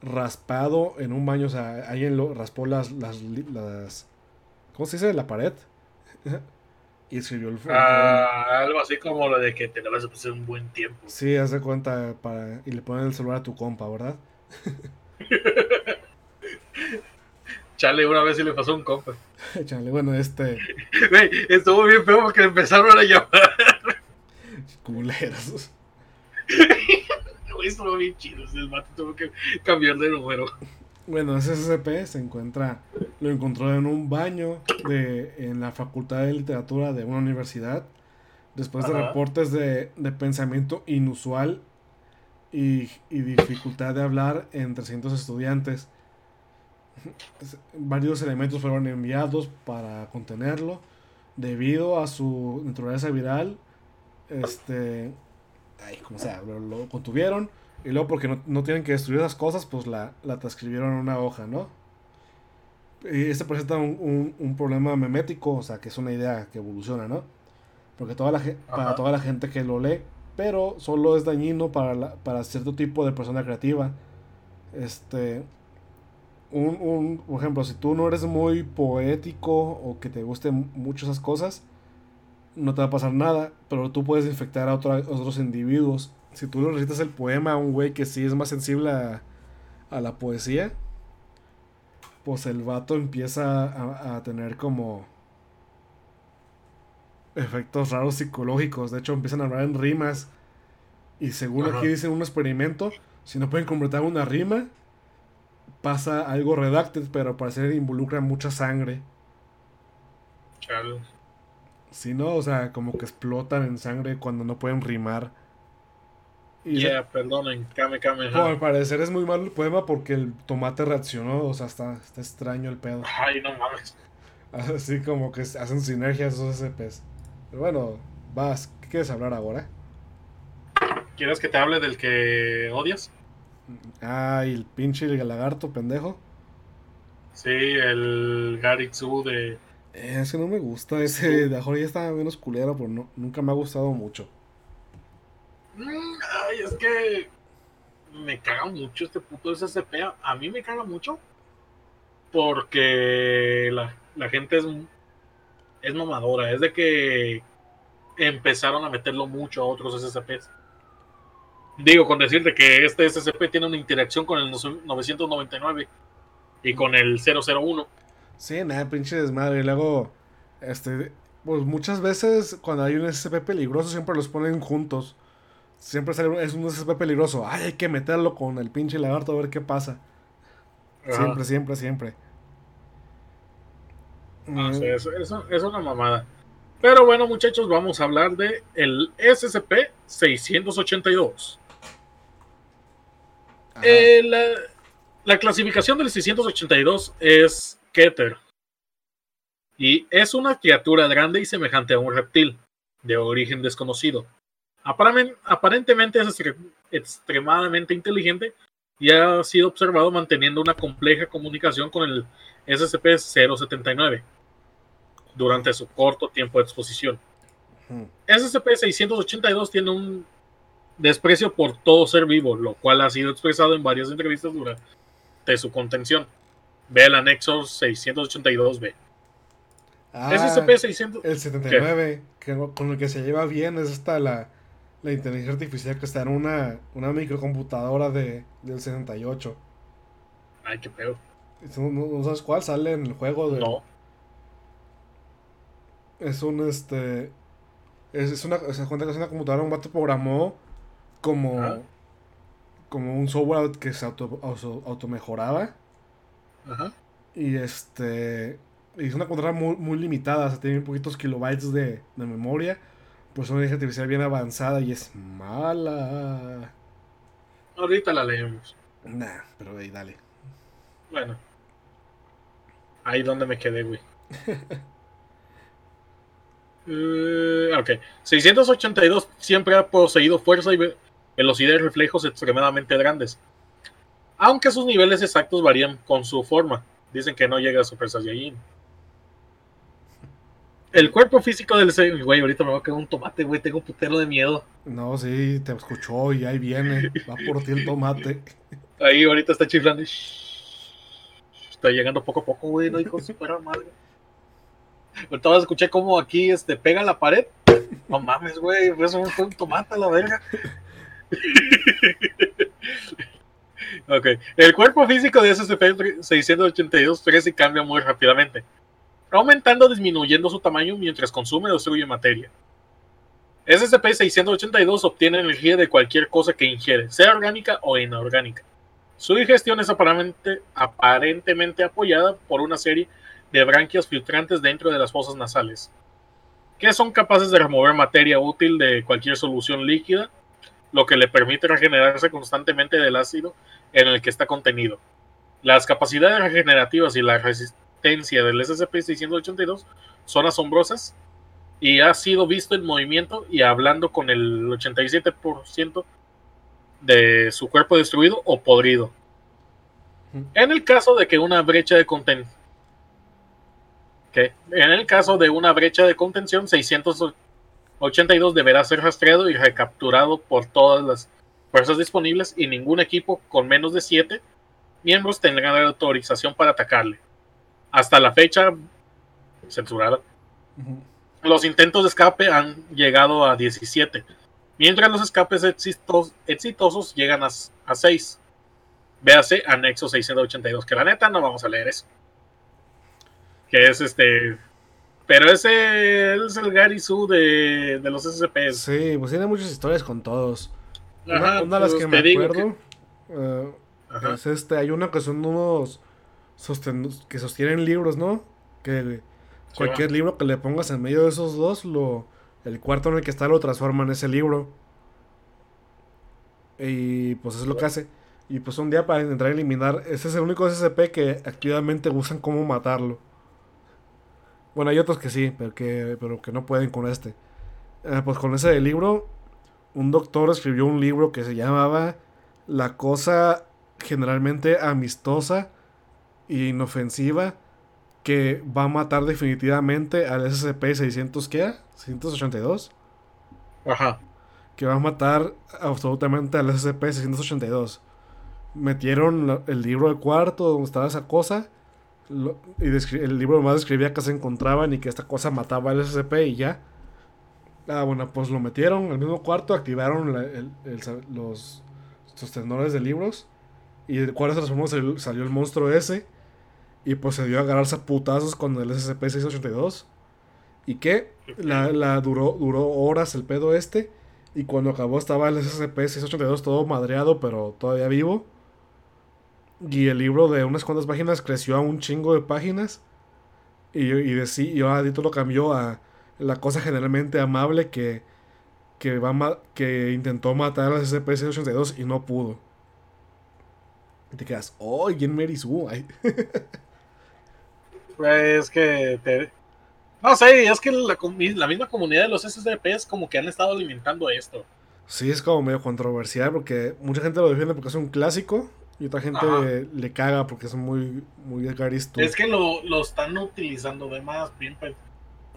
[SPEAKER 1] raspado en un baño. O sea, alguien lo raspó las, las, las ¿Cómo se dice? La pared.
[SPEAKER 2] y escribió el ah, Algo así como lo de que te la vas a pasar un buen tiempo.
[SPEAKER 1] Sí, haz de cuenta para, y le ponen el celular a tu compa, ¿verdad? <laughs>
[SPEAKER 2] Chale, una vez sí le pasó un compa. <laughs> <laughs>
[SPEAKER 1] Chale, bueno, este.
[SPEAKER 2] estuvo bien feo porque empezaron a llamar.
[SPEAKER 1] Culeros. <laughs>
[SPEAKER 2] estuvo bien chido. El mato tuvo que cambiar de número.
[SPEAKER 1] Bueno, ese SCP se encuentra, lo encontró en un baño de, en la Facultad de Literatura de una universidad, después de reportes de, de, pensamiento inusual y, y, dificultad de hablar en 300 estudiantes. Varios elementos fueron enviados para contenerlo, debido a su naturaleza viral, este, ay, como sea, lo contuvieron y luego porque no, tienen que destruir esas cosas, pues la, la transcribieron en una hoja, ¿no? Y este presenta un, un, problema memético, o sea, que es una idea que evoluciona, ¿no? Porque toda la, para toda la gente que lo lee, pero solo es dañino para, para cierto tipo de persona creativa. Este, un, un, por ejemplo, si tú no eres muy poético o que te gusten mucho esas cosas, no te va a pasar nada, pero tú puedes infectar a otros individuos si tú le recitas el poema a un güey que sí es más sensible a, la poesía, pues el vato empieza a, tener como efectos raros psicológicos. De hecho, empiezan a hablar en rimas. Y según aquí dice un experimento, si no pueden completar una rima, pasa algo redacted, pero al parecer involucra mucha sangre. Si no, o sea, como que explotan en sangre cuando no pueden rimar.
[SPEAKER 2] Y yeah, perdonen, Kame Kame.
[SPEAKER 1] al parecer es muy malo el poema porque el tomate reaccionó, o sea, está, está extraño el pedo.
[SPEAKER 2] Ay, no mames. <laughs>
[SPEAKER 1] Así como que hacen sinergias esos SCPs. Pero bueno, vas, ¿qué quieres hablar ahora?
[SPEAKER 2] ¿Quieres que te hable del que odias?
[SPEAKER 1] Ah, y el pinche el lagarto pendejo.
[SPEAKER 2] Sí, el Garitsu de.
[SPEAKER 1] Eh, es que no me gusta ese. De ahora ya está menos culero, pero no, nunca me ha gustado mucho.
[SPEAKER 2] Mm, ay, es que me caga mucho este puto SCP. A mí me caga mucho porque la, gente es, es mamadora. Es de que empezaron a meterlo mucho a otros SCPs. Digo, con decirte que este SCP tiene una interacción con el 999 y con el 001.
[SPEAKER 1] Sí, nada, pinche desmadre. Y luego, este, pues muchas veces cuando hay un SCP peligroso siempre los ponen juntos. Siempre es un SCP peligroso. Ay, hay que meterlo con el pinche lagarto a ver qué pasa. Siempre, siempre, siempre.
[SPEAKER 2] Ah, mm. eso, es una mamada. Pero bueno, muchachos, vamos a hablar de el SCP-682. Eh, la, la, clasificación del 682 es Keter. Y es una criatura grande y semejante a un reptil, de origen desconocido. Aparentemente es extremadamente inteligente y ha sido observado manteniendo una compleja comunicación con el SCP-079 durante su corto tiempo de exposición. SCP-682 tiene un desprecio por todo ser vivo, lo cual ha sido expresado en varias entrevistas durante su contención. Ve el anexo 682B.
[SPEAKER 1] Ah, SCP-600... El 79, con el que se lleva bien, es esta la la inteligencia artificial que está en una, una microcomputadora de, del 68.
[SPEAKER 2] Ay, qué pedo.
[SPEAKER 1] ¿No, sabes cuál sale en el juego? De... No. Es un este. Es, una. Se cuenta que es una computadora, un vato programó como. Como un software que se auto, auto, mejoraba. Ajá. Y este. Y es una computadora muy, muy limitada, o sea, tiene poquitos kilobytes de, de memoria pues una inteligencia artificial bien avanzada y es mala.
[SPEAKER 2] Ahorita la leemos.
[SPEAKER 1] Nah, pero ahí dale.
[SPEAKER 2] Bueno. Ahí donde me quedé, güey. uh, <laughs> ok. 682 siempre ha poseído fuerza y velocidad y reflejos extremadamente grandes. Aunque sus niveles exactos varían con su forma. Dicen que no llega a Super Saiyajin. El cuerpo físico del güey, ahorita me va a quedar un tomate, güey, tengo un putero de miedo.
[SPEAKER 1] No, sí, te escuchó y ahí viene, va por ti el tomate.
[SPEAKER 2] Ahí ahorita está chiflando. Está llegando poco a poco, güey, no dijo su madre. Ahorita escuchar cómo aquí este, pega la pared. No mames, güey, eso fue un tomate a la verga. <laughs> ok, el cuerpo físico de SCP-682 crece y cambia muy rápidamente aumentando o disminuyendo su tamaño mientras consume o destruye materia. SCP-682 obtiene energía de cualquier cosa que ingiere, sea orgánica o inorgánica. Su digestión es aparentemente apoyada por una serie de branquias filtrantes dentro de las fosas nasales, que son capaces de remover materia útil de cualquier solución líquida, lo que le permite regenerarse constantemente del ácido en el que está contenido. Las capacidades regenerativas y la resistencia del SCP-682 son asombrosas y ha sido visto en movimiento y hablando con el 87% de su cuerpo destruido o podrido. En el caso de que una brecha de contención en el caso de una brecha de contención 682 deberá ser rastreado y recapturado por todas las fuerzas disponibles y ningún equipo con menos de 7 miembros tendrá la autorización para atacarle hasta la fecha censurada. Los intentos de escape han llegado a 17, mientras los escapes exitosos llegan a, a 6. Véase anexo 682, que la neta no vamos a leer eso. Que es este. Pero ese es el Gary Su de, de los SCP.
[SPEAKER 1] Sí, pues tiene muchas historias con todos. una, de las pues que me acuerdo eh, es este. Hay una que son unos que sostienen libros, ¿no? Que cualquier libro que le pongas en medio de esos dos, lo, el cuarto en el que está lo transforma en ese libro. Y pues es lo que hace. Y pues un día para intentar eliminar, ese es el único SCP que activamente usan cómo matarlo. Bueno, hay otros que sí, pero que, pero que no pueden con este. Eh, pues con ese libro, un doctor escribió un libro que se llamaba La cosa generalmente amistosa inofensiva que va a matar definitivamente al SCP-600, ¿qué 682. Ajá. Que va a matar absolutamente al SCP-682. Metieron el libro del cuarto donde estaba esa cosa. Y el libro más describía que se encontraban y que esta cosa mataba al SCP y ya. Ah, bueno, pues lo metieron al mismo cuarto, activaron los sostenedores de libros. Y de cuál transformó salió, salió el monstruo ese. Y pues se dio a agarrarse a putazos con el SCP-682. Y que la, duró, duró horas el pedo este. Y cuando acabó estaba el SCP-682 todo madreado, pero todavía vivo. Y el libro de unas cuantas páginas creció a un chingo de páginas. Y, y, y ahora lo cambió a la cosa generalmente amable que, que, va que intentó matar al SCP-682 y no pudo. Y te quedas, oh, ¿quién me <laughs>
[SPEAKER 2] Es que No sé, es que la, misma comunidad de los SCP es como que han estado alimentando esto.
[SPEAKER 1] Sí, es como medio controversial porque mucha gente lo defiende porque es un clásico y otra gente le, caga porque es muy, muy
[SPEAKER 2] Es que lo, están utilizando de más, bien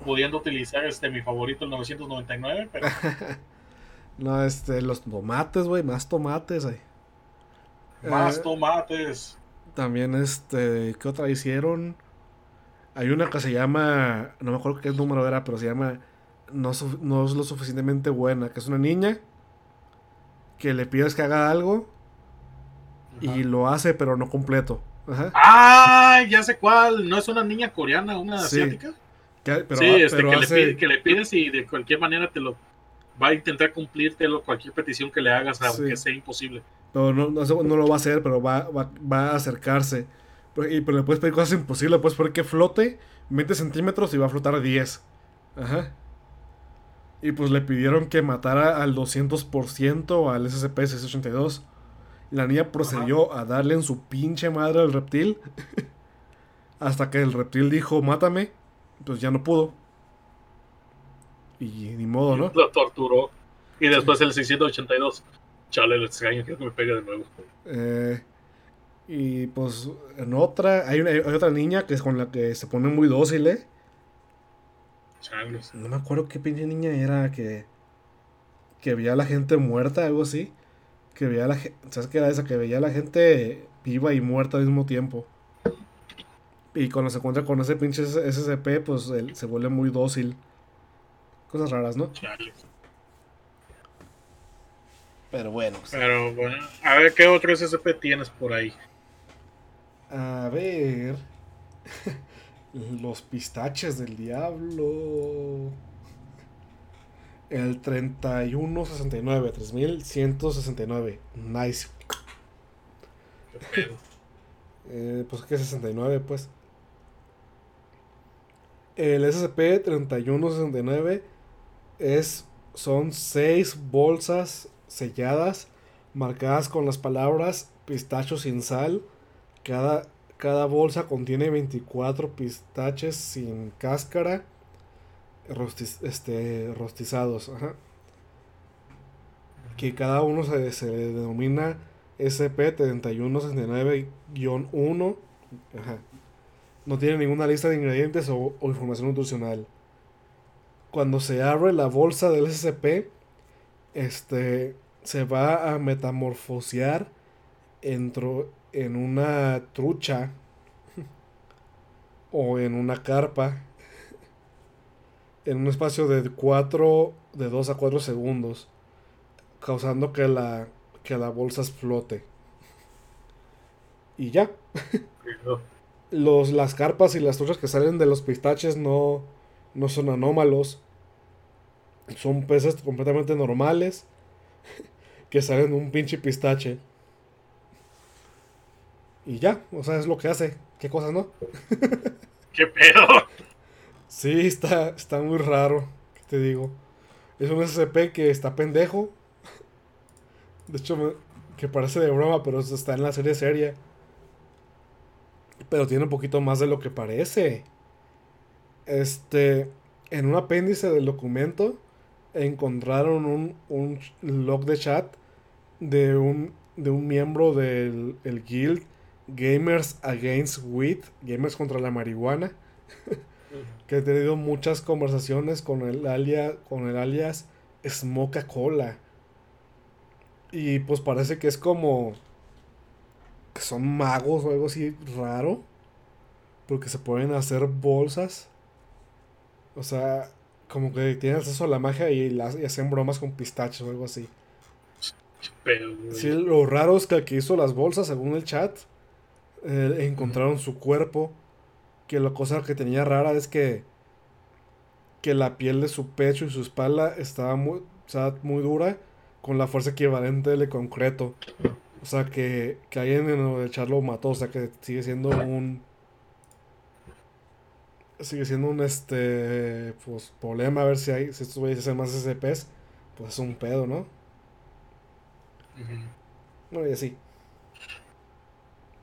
[SPEAKER 2] pudiendo utilizar este mi favorito el 999, pero... <laughs>
[SPEAKER 1] no, este, los tomates, güey, más tomates, ahí.
[SPEAKER 2] Más eh, tomates.
[SPEAKER 1] También, este, ¿qué otra hicieron? Hay una que se llama, no me acuerdo qué número era, pero se llama no, no, es lo suficientemente buena, que es una niña que le pides que haga algo y lo hace, pero no completo.
[SPEAKER 2] Ajá. Ah, ya sé cuál, no es una niña coreana, una asiática. sí, este, que, le pides y de cualquier manera te lo va a intentar cumplírtelo cualquier petición que le hagas, aunque sea imposible.
[SPEAKER 1] No, no, no, lo va a hacer, pero va, va, va a acercarse. Pero, y, pero le puedes pedir cosas imposibles. Puedes poner que flote 20 centímetros y va a flotar 10. Ajá. Y pues le pidieron que matara al 200% al SCP-682. La niña procedió a darle en su pinche madre al reptil. <laughs> hasta que el reptil dijo, mátame. Pues ya no pudo. Y ni modo, ¿no?
[SPEAKER 2] Lo torturó. Y después el 682. Chale, lo extraño, quiero que me pegue de nuevo.
[SPEAKER 1] Eh, y pues en otra, hay, hay, otra niña que es con la que se pone muy dócil, ¿eh? No me acuerdo qué pinche niña era que, que veía a la gente muerta, algo así. Que veía a la gente, ¿sabes qué era esa? Que veía a la gente viva y muerta al mismo tiempo. Y cuando se encuentra con ese pinche SCP, pues él se vuelve muy dócil. Cosas raras, ¿no? Pero bueno.
[SPEAKER 2] Pero bueno, a ver qué otro SCP tienes por ahí.
[SPEAKER 1] A ver. <laughs> Los pistaches del diablo. El 3169, 3169. Nice. eh, pues que 69, pues. El SCP-3169 es, son seis bolsas selladas marcadas con las palabras pistacho sin sal. Cada, cada bolsa contiene 24 pistaches sin cáscara este, rostizados. Que cada uno se, se denomina SP-3169-1. No tiene ninguna lista de ingredientes o, información nutricional. Cuando se abre la bolsa del SCP, este, se va a metamorfosear en, en una trucha <laughs> o en una carpa en un espacio de 4 de 2 a 4 segundos causando que la que la bolsa flote y ya <laughs> los las carpas y las truchas que salen de los pistaches no no son anómalos son peces completamente normales <laughs> que salen de un pinche pistache. Y ya, o sea, es lo que hace. ¿Qué cosas, no?
[SPEAKER 2] ¿Qué pedo?
[SPEAKER 1] Sí, está, está muy raro, ¿qué te digo? Es un SCP que está pendejo. De hecho, que parece de broma, pero está en la serie seria. Pero tiene un poquito más de lo que parece. Este, en un apéndice del documento encontraron un, un log de chat de un, de un miembro del el guild Gamers Against Weed, Gamers contra la marihuana, <laughs> que ha tenido muchas conversaciones con el, alias, con el alias Smoka Cola. Y pues parece que es como que son magos o algo así raro. Porque se pueden hacer bolsas. O sea, como que tienen acceso a la magia y, las, y hacen bromas con pistachos o algo así. Sí, lo raro es que el que hizo las bolsas, según el chat, eh, encontraron su cuerpo. Que la cosa que tenía rara es que, que la piel de su pecho y su espalda estaba muy, muy dura con la fuerza equivalente del concreto. O sea, que, que alguien en el chat lo mató. O sea, que sigue siendo un. Sigue siendo un este. Pues problema a ver si hay. Si estos güeyes hacen más SCPs. Pues es un pedo, ¿no? Bueno, y así.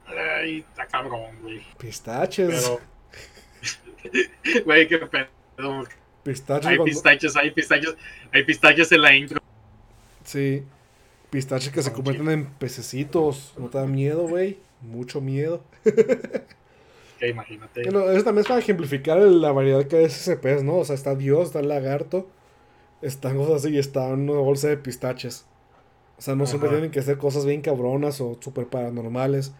[SPEAKER 2] Ay, está cabrón, güey.
[SPEAKER 1] Pistaches. Pero. <laughs>
[SPEAKER 2] Güey, qué pedo. Pistaches. Hay pistaches, hay pistaches, hay pistaches en la intro.
[SPEAKER 1] Sí. Pistaches que se convierten en pececitos. ¿No te da miedo, güey? Mucho miedo. <laughs>
[SPEAKER 2] que imagínate.
[SPEAKER 1] Bueno, eso también es para ejemplificar la variedad que hay de SCPs, ¿no? O sea, está Dios, está el lagarto, están cosas así y está una bolsa de pistaches. O sea, no siempre tienen que ser cosas bien cabronas o súper paranormales.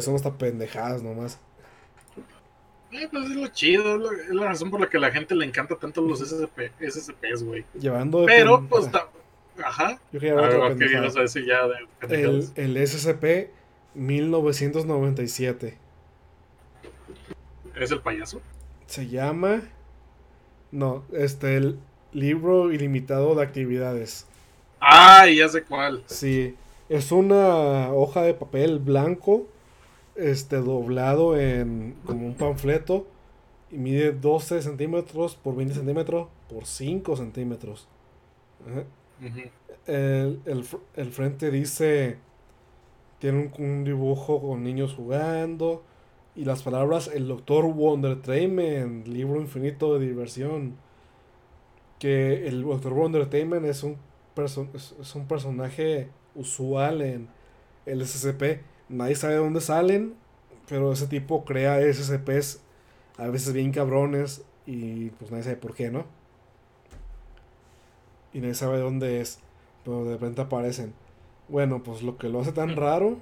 [SPEAKER 1] Son hasta pendejadas nomás.
[SPEAKER 2] Eh, pues es lo chido, es la razón por la que a la gente le encanta tanto los SCP, SCPs, güey.
[SPEAKER 1] Llevando
[SPEAKER 2] Pero, pues, está... ajá. Yo quería ver a decir ya
[SPEAKER 1] de el, el SCP 1997.
[SPEAKER 2] ¿Es el payaso?
[SPEAKER 1] Se llama... No, este, el libro ilimitado de actividades.
[SPEAKER 2] Ah, ya sé cuál.
[SPEAKER 1] Sí, es una hoja de papel blanco, este, doblado en como un panfleto y mide 12 centímetros por 20 centímetros por 5 centímetros. el, frente dice, tiene un, dibujo con niños jugando y las palabras el doctor Wonder Trayman, libro infinito de diversión. Que el doctor Wonder Trayman es un es, un personaje usual en el SCP. Nadie sabe de dónde salen, pero ese tipo crea SCPs a veces bien cabrones y pues nadie sabe por qué, ¿no? Y nadie sabe dónde es, pero de repente aparecen. Bueno, pues lo que lo hace tan raro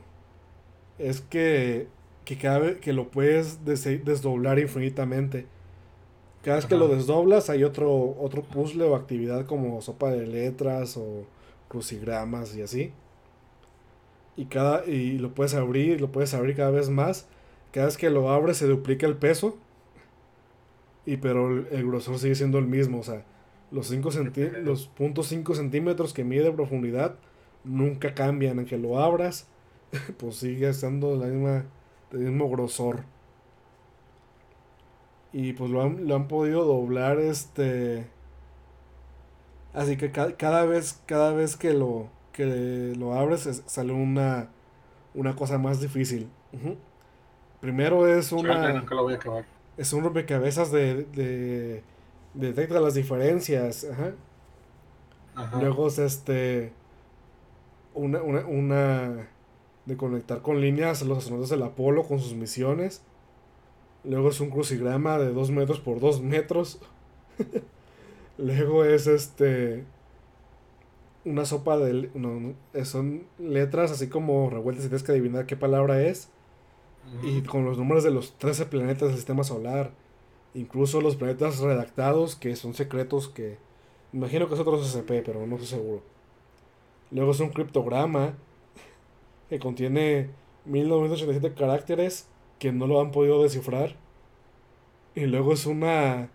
[SPEAKER 1] es que, que cada vez que lo puedes desdoblar infinitamente. Cada vez que lo desdoblas hay otro, otro puzzle o actividad como sopa de letras o crucigramas y así. Y, cada, y lo puedes abrir, lo puedes abrir cada vez más. Cada vez que lo abres se duplica el peso. Y pero el, grosor sigue siendo el mismo. O sea, los, 5 los puntos 5 centímetros que mide de profundidad nunca cambian. Aunque lo abras, <laughs> pues sigue estando la misma, el mismo grosor. Y pues lo han, lo han podido doblar este... Así que cada vez, cada vez que lo, que lo abres sale una, una cosa más difícil. Primero es una... Es un rompecabezas de, de, detecta las diferencias. Luego es este... Una, una, una de conectar con líneas los astronautas del Apolo con sus misiones. Luego es un crucigrama de 2 metros por 2 metros. <laughs> Luego es este. Una sopa de. son letras así como revueltas y tienes que adivinar qué palabra es. Y con los números de los 13 planetas del sistema solar. Incluso los planetas redactados que son secretos que. Imagino que es otro SCP, pero no estoy seguro. Luego es un criptograma <laughs> que contiene 1987 caracteres que no lo han podido descifrar. Y luego es una.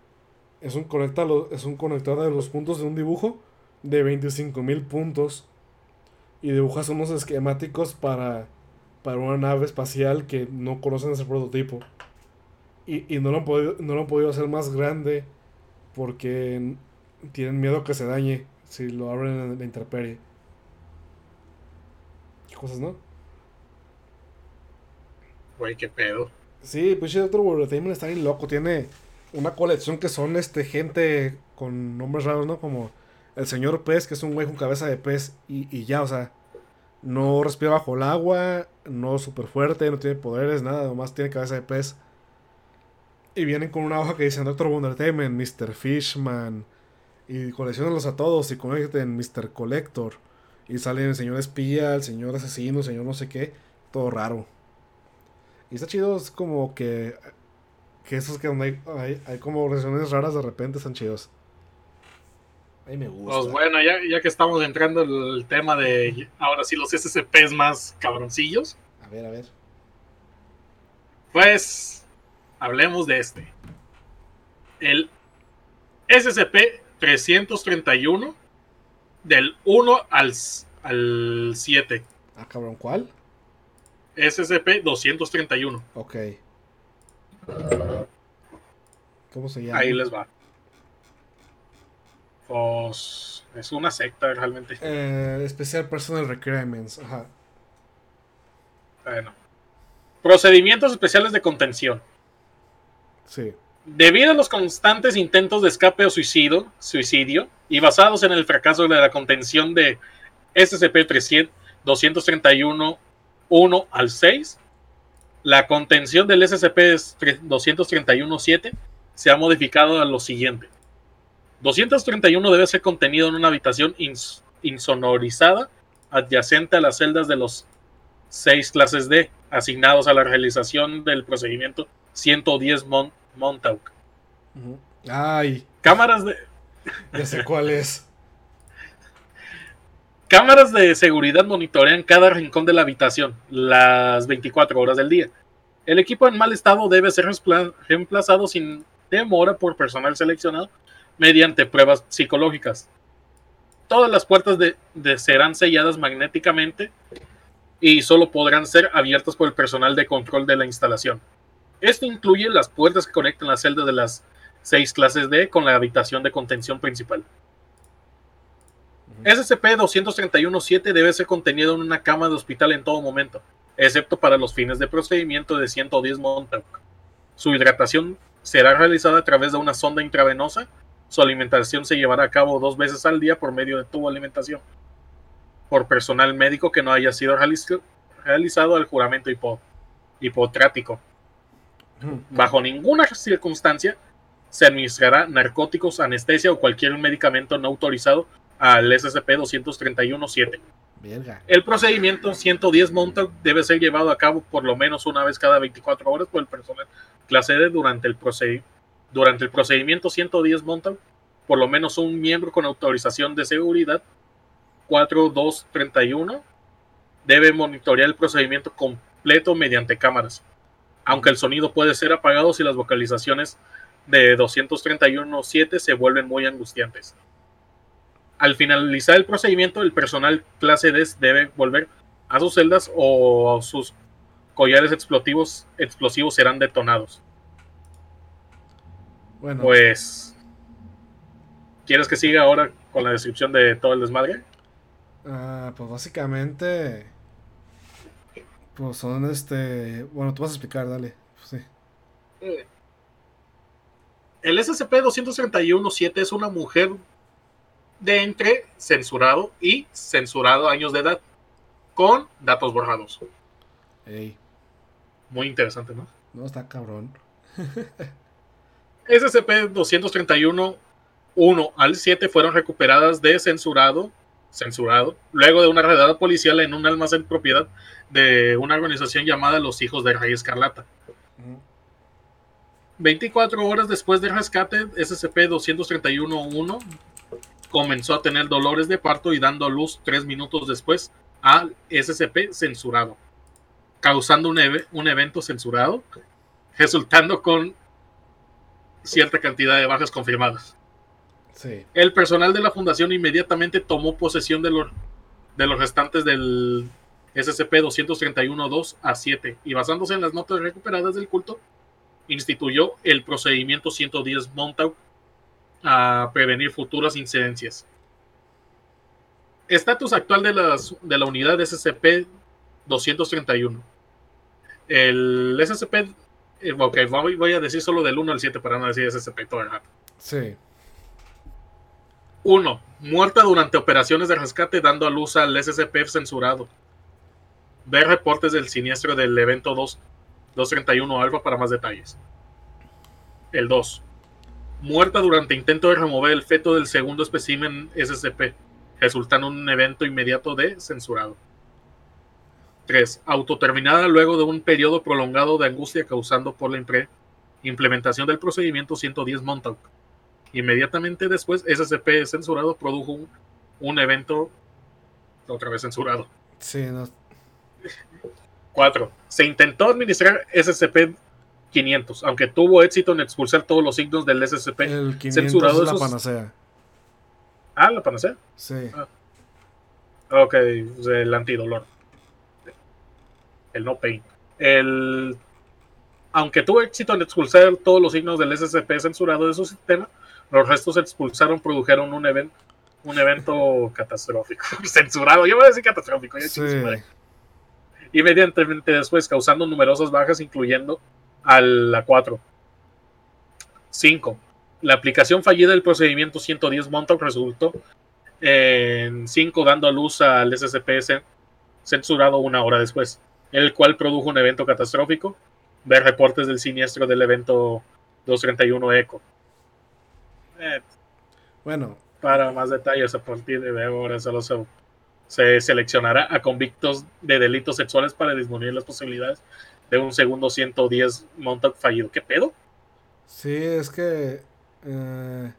[SPEAKER 1] Es un, conector, es un conector de los puntos de un dibujo de 25.000 puntos. Y dibujas unos esquemáticos para, para una nave espacial que no conocen ese prototipo. Y, no, lo han podido, no lo han podido hacer más grande porque tienen miedo que se dañe si lo abren en la intemperie. ¿Qué cosas, no?
[SPEAKER 2] Güey, qué pedo.
[SPEAKER 1] Sí, pues otro World está bien loco. Tiene una colección que son este gente con nombres raros, ¿no? Como el señor pez, que es un güey con cabeza de pez y, ya, o sea, no respira bajo el agua, no es súper fuerte, no tiene poderes, nada, nomás tiene cabeza de pez. Y vienen con una hoja que dice Doctor Wondertainment, Mr. Fishman, y coleccionenlos a todos y en Mr. Collector. Y salen el señor espía, el señor asesino, el señor no sé qué, todo raro. Y está chido, es como que. Que esos que donde hay, hay, como reacciones raras de repente están chidos. Ahí me gusta.
[SPEAKER 2] Pues bueno, ya, ya que estamos entrando en el tema de ahora sí los SCPs más cabroncillos.
[SPEAKER 1] A ver, a ver.
[SPEAKER 2] Pues hablemos de este. El SCP-331 del 1 al, al 7.
[SPEAKER 1] Ah, cabrón, ¿cuál?
[SPEAKER 2] SCP-231.
[SPEAKER 1] Ok. ¿Cómo se llama?
[SPEAKER 2] Ahí les va. Pues es una secta realmente.
[SPEAKER 1] Eh, Special Personal Requirements. Ajá.
[SPEAKER 2] Bueno. Procedimientos especiales de contención.
[SPEAKER 1] Sí.
[SPEAKER 2] Debido a los constantes intentos de escape o suicidio, suicidio y basados en el fracaso de la contención de SCP-231 1 al 6. La contención del SCP-231-7 se ha modificado a lo siguiente. 231 debe ser contenido en una habitación insonorizada adyacente a las celdas de los seis clases D asignados a la realización del procedimiento 110 Montauk.
[SPEAKER 1] Ay.
[SPEAKER 2] Cámaras de. <laughs>
[SPEAKER 1] Ya sé cuál es.
[SPEAKER 2] Cámaras de seguridad monitorean cada rincón de la habitación las 24 horas del día. El equipo en mal estado debe ser reemplazado sin demora por personal seleccionado mediante pruebas psicológicas. Todas las puertas de, serán selladas magnéticamente y solo podrán ser abiertas por el personal de control de la instalación. Esto incluye las puertas que conectan la celda de las seis clases D con la habitación de contención principal. SCP-231-7 debe ser contenido en una cama de hospital en todo momento, excepto para los fines de procedimiento de 110 Montauk. Su hidratación será realizada a través de una sonda intravenosa su alimentación se llevará a cabo dos veces al día por medio de tubo alimentación por personal médico que no haya sido realizado el juramento hipotrático. Bajo ninguna circunstancia se administrará narcóticos, anestesia o cualquier medicamento no autorizado al SCP-231-7. El procedimiento 110 Montauk debe ser llevado a cabo por lo menos una vez cada 24 horas por el personal clase D durante el, durante el procedimiento 110 Montauk. Por lo menos un miembro con autorización de seguridad 4231 debe monitorear el procedimiento completo mediante cámaras, aunque el sonido puede ser apagado si las vocalizaciones de 231.7 se vuelven muy angustiantes. Al finalizar el procedimiento, el personal clase D debe volver a sus celdas o sus collares explosivos, explosivos serán detonados. Bueno. Pues, ¿quieres que siga ahora con la descripción de todo el desmadre?
[SPEAKER 1] Ah, pues básicamente. Pues son este. Bueno, tú vas a explicar, dale. Pues sí.
[SPEAKER 2] Eh, el SCP-231-7 es una mujer de entre censurado y censurado años de edad, con datos borrados. Muy interesante, ¿no?
[SPEAKER 1] No, está cabrón. <laughs>
[SPEAKER 2] SCP-231 1 al 7 fueron recuperadas de censurado censurado, luego de una redada policial en un almacén propiedad de una organización llamada Los Hijos de Rey Escarlata. 24 horas después del rescate, SCP-231-1 comenzó a tener dolores de parto y dando a luz tres minutos después al SCP censurado, causando un, un evento censurado, resultando con cierta cantidad de bajas confirmadas. El personal de la fundación inmediatamente tomó posesión de los, de los restantes del SCP-231-2 a 7 y basándose en las notas recuperadas del culto, instituyó el procedimiento 110 Montauk a prevenir futuras incidencias. Estatus actual de, las, de la unidad SCP-231. El SCP, ok, voy, a decir solo del 1 al 7 para no decir SCP todo el rato. Sí. 1. Muerta durante operaciones de rescate dando a luz al SCP censurado. Ver reportes del siniestro del evento 2, 231 Alfa para más detalles. El 2. Muerta durante intento de remover el feto del segundo espécimen SCP, resultando en un evento inmediato de censurado. 3. Autoterminada luego de un periodo prolongado de angustia causando por la implementación del procedimiento 110 Montauk Inmediatamente después, SCP censurado produjo un, evento otra vez censurado. Sí, no. 4. Se intentó administrar SCP-500, aunque tuvo éxito en expulsar todos los signos del SCP el 500 censurado. Es la panacea. Ah, la panacea. Sí. Ah. Ok, el antidolor. El no pain. El. Aunque tuvo éxito en expulsar todos los signos del SCP censurado de su sistema, los restos se expulsaron, produjeron un evento un evento catastrófico, <laughs> censurado, yo voy a decir catastrófico, ya sí. Inmediatamente después, causando numerosas bajas, incluyendo a la 4. 5. La aplicación fallida del procedimiento 110 Montauk resultó en 5 dando a luz al SCP censurado una hora después, el cual produjo un evento catastrófico. Ver reportes del siniestro del evento 231 ECO. Eh, bueno. Para más detalles, a partir de ahora solo se, seleccionará a convictos de delitos sexuales para disminuir las posibilidades de un segundo 110 Montauk fallido. ¿Qué pedo?
[SPEAKER 1] Sí, es que. Eh,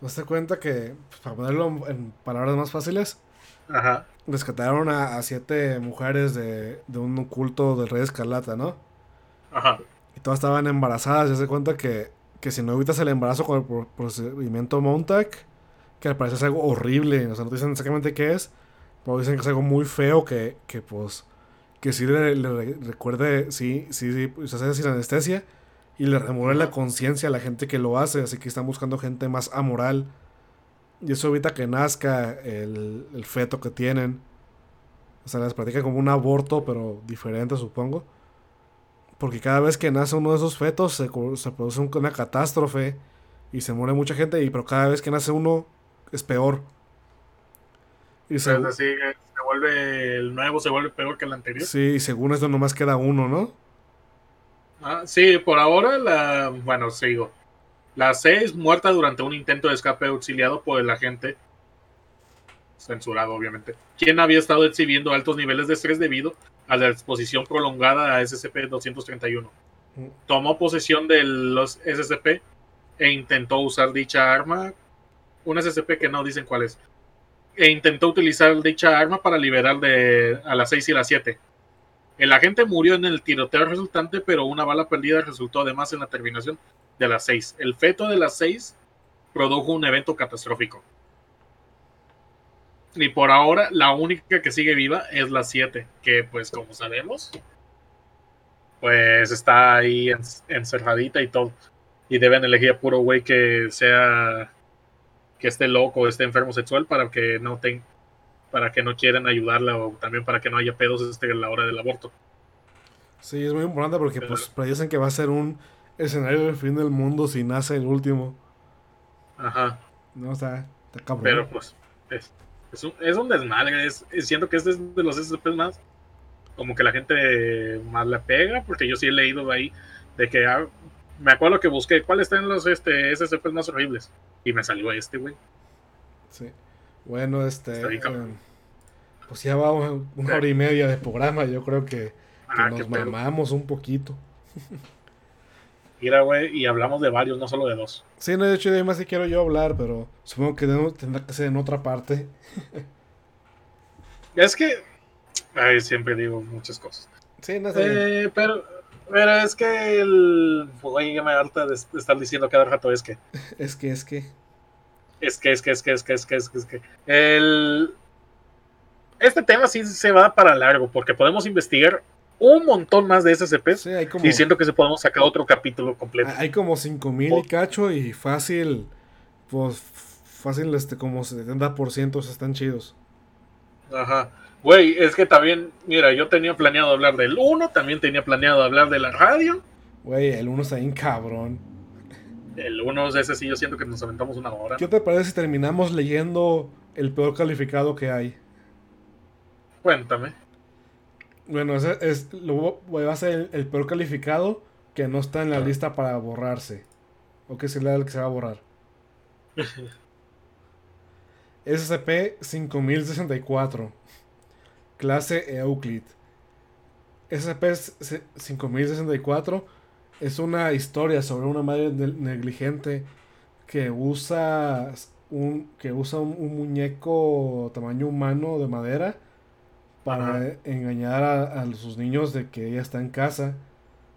[SPEAKER 1] pues te cuenta que, pues, para ponerlo en palabras más fáciles, Ajá. Rescataron a, siete mujeres de, de, un culto del rey Escarlata, ¿no? Ajá. Y todas estaban embarazadas. Y se cuenta que que si no evitas el embarazo con el procedimiento Montac, que al parecer es algo horrible, o sea, no dicen exactamente qué es, pero dicen que es algo muy feo que, que pues, que sí le, recuerde, sí, sí, sí, se hace sin anestesia y le remueve la conciencia a la gente que lo hace, así que están buscando gente más amoral. Y eso evita que nazca el, el feto que tienen. O sea, les practica como un aborto, pero diferente, supongo. Porque cada vez que nace uno de esos fetos se, produce una catástrofe y se muere mucha gente, y pero cada vez que nace uno es peor.
[SPEAKER 2] Y se, así, se vuelve el nuevo se vuelve peor que el anterior.
[SPEAKER 1] Sí, y según esto nomás queda uno, ¿no?
[SPEAKER 2] Ah, sí, por ahora la bueno, sigo. La 6 muerta durante un intento de escape auxiliado por el agente censurado obviamente, quien había estado exhibiendo altos niveles de estrés debido a la exposición prolongada a SCP-231. Mm. Tomó posesión de los SCP e intentó usar dicha arma, un SCP que no dicen cuál es, e intentó utilizar dicha arma para liberar de, a las 6 y las 7. El agente murió en el tiroteo resultante, pero una bala perdida resultó además en la terminación de las 6. El feto de las 6 produjo un evento catastrófico. Y por ahora, la única que sigue viva es la 7, que pues como sabemos, pues está ahí encerradita y todo. Y deben elegir a puro güey que sea, que esté loco, esté enfermo sexual para que no tenga, para que no quieran ayudarla o también para que no haya pedos este, a la hora del aborto.
[SPEAKER 1] Sí, es muy importante porque pues predicen que va a ser un escenario del fin del mundo si nace el último.
[SPEAKER 2] Ajá.
[SPEAKER 1] No, está, está cabrón.
[SPEAKER 2] Pero pues, es, es un, es un desmadre. Es, siento que este es de los SCP más. Como que la gente más le pega. Porque yo sí he leído ahí. De que ah, me acuerdo que busqué cuáles están los este, SCP más horribles. Y me salió este, güey.
[SPEAKER 1] Sí. Bueno, este. Eh, pues ya vamos una hora y media de programa. Yo creo que, ah, nos mamamos un poquito. <laughs>
[SPEAKER 2] Güey, y hablamos de varios, no solo de dos.
[SPEAKER 1] Sí, no, de hecho, además sí quiero yo hablar, pero supongo que tendrá que ser en otra parte. <laughs>
[SPEAKER 2] es que. Ay, siempre digo muchas cosas.
[SPEAKER 1] Sí, no sé.
[SPEAKER 2] Eh, pero, pero es que el. Güey, ya me harta de, estar diciendo cada rato es que. <laughs>
[SPEAKER 1] es que, es que.
[SPEAKER 2] Es que, es que, es que, es que, es que, es que, es que. El. Este tema sí se va para largo, porque podemos investigar un montón más de SCP. Sí, y siento que se podemos sacar otro capítulo completo.
[SPEAKER 1] Hay como 5000 y cacho y fácil, pues fácil, este, como 70% están chidos.
[SPEAKER 2] Ajá. Güey, es que también, mira, yo tenía planeado hablar del 1, también tenía planeado hablar de la radio.
[SPEAKER 1] Güey, el 1 está bien cabrón.
[SPEAKER 2] El 1 es ese sí, yo siento que nos aventamos una hora.
[SPEAKER 1] ¿Qué te parece si terminamos leyendo el peor calificado que hay?
[SPEAKER 2] Cuéntame.
[SPEAKER 1] Bueno, ese es, lo, va a ser el, peor calificado que no está en la lista para borrarse. O que es el que se va a borrar. <laughs> SCP-5064. Clase Euclid. SCP-5064 es una historia sobre una madre negligente que usa un, que usa un muñeco tamaño humano de madera para engañar a, sus niños de que ella está en casa.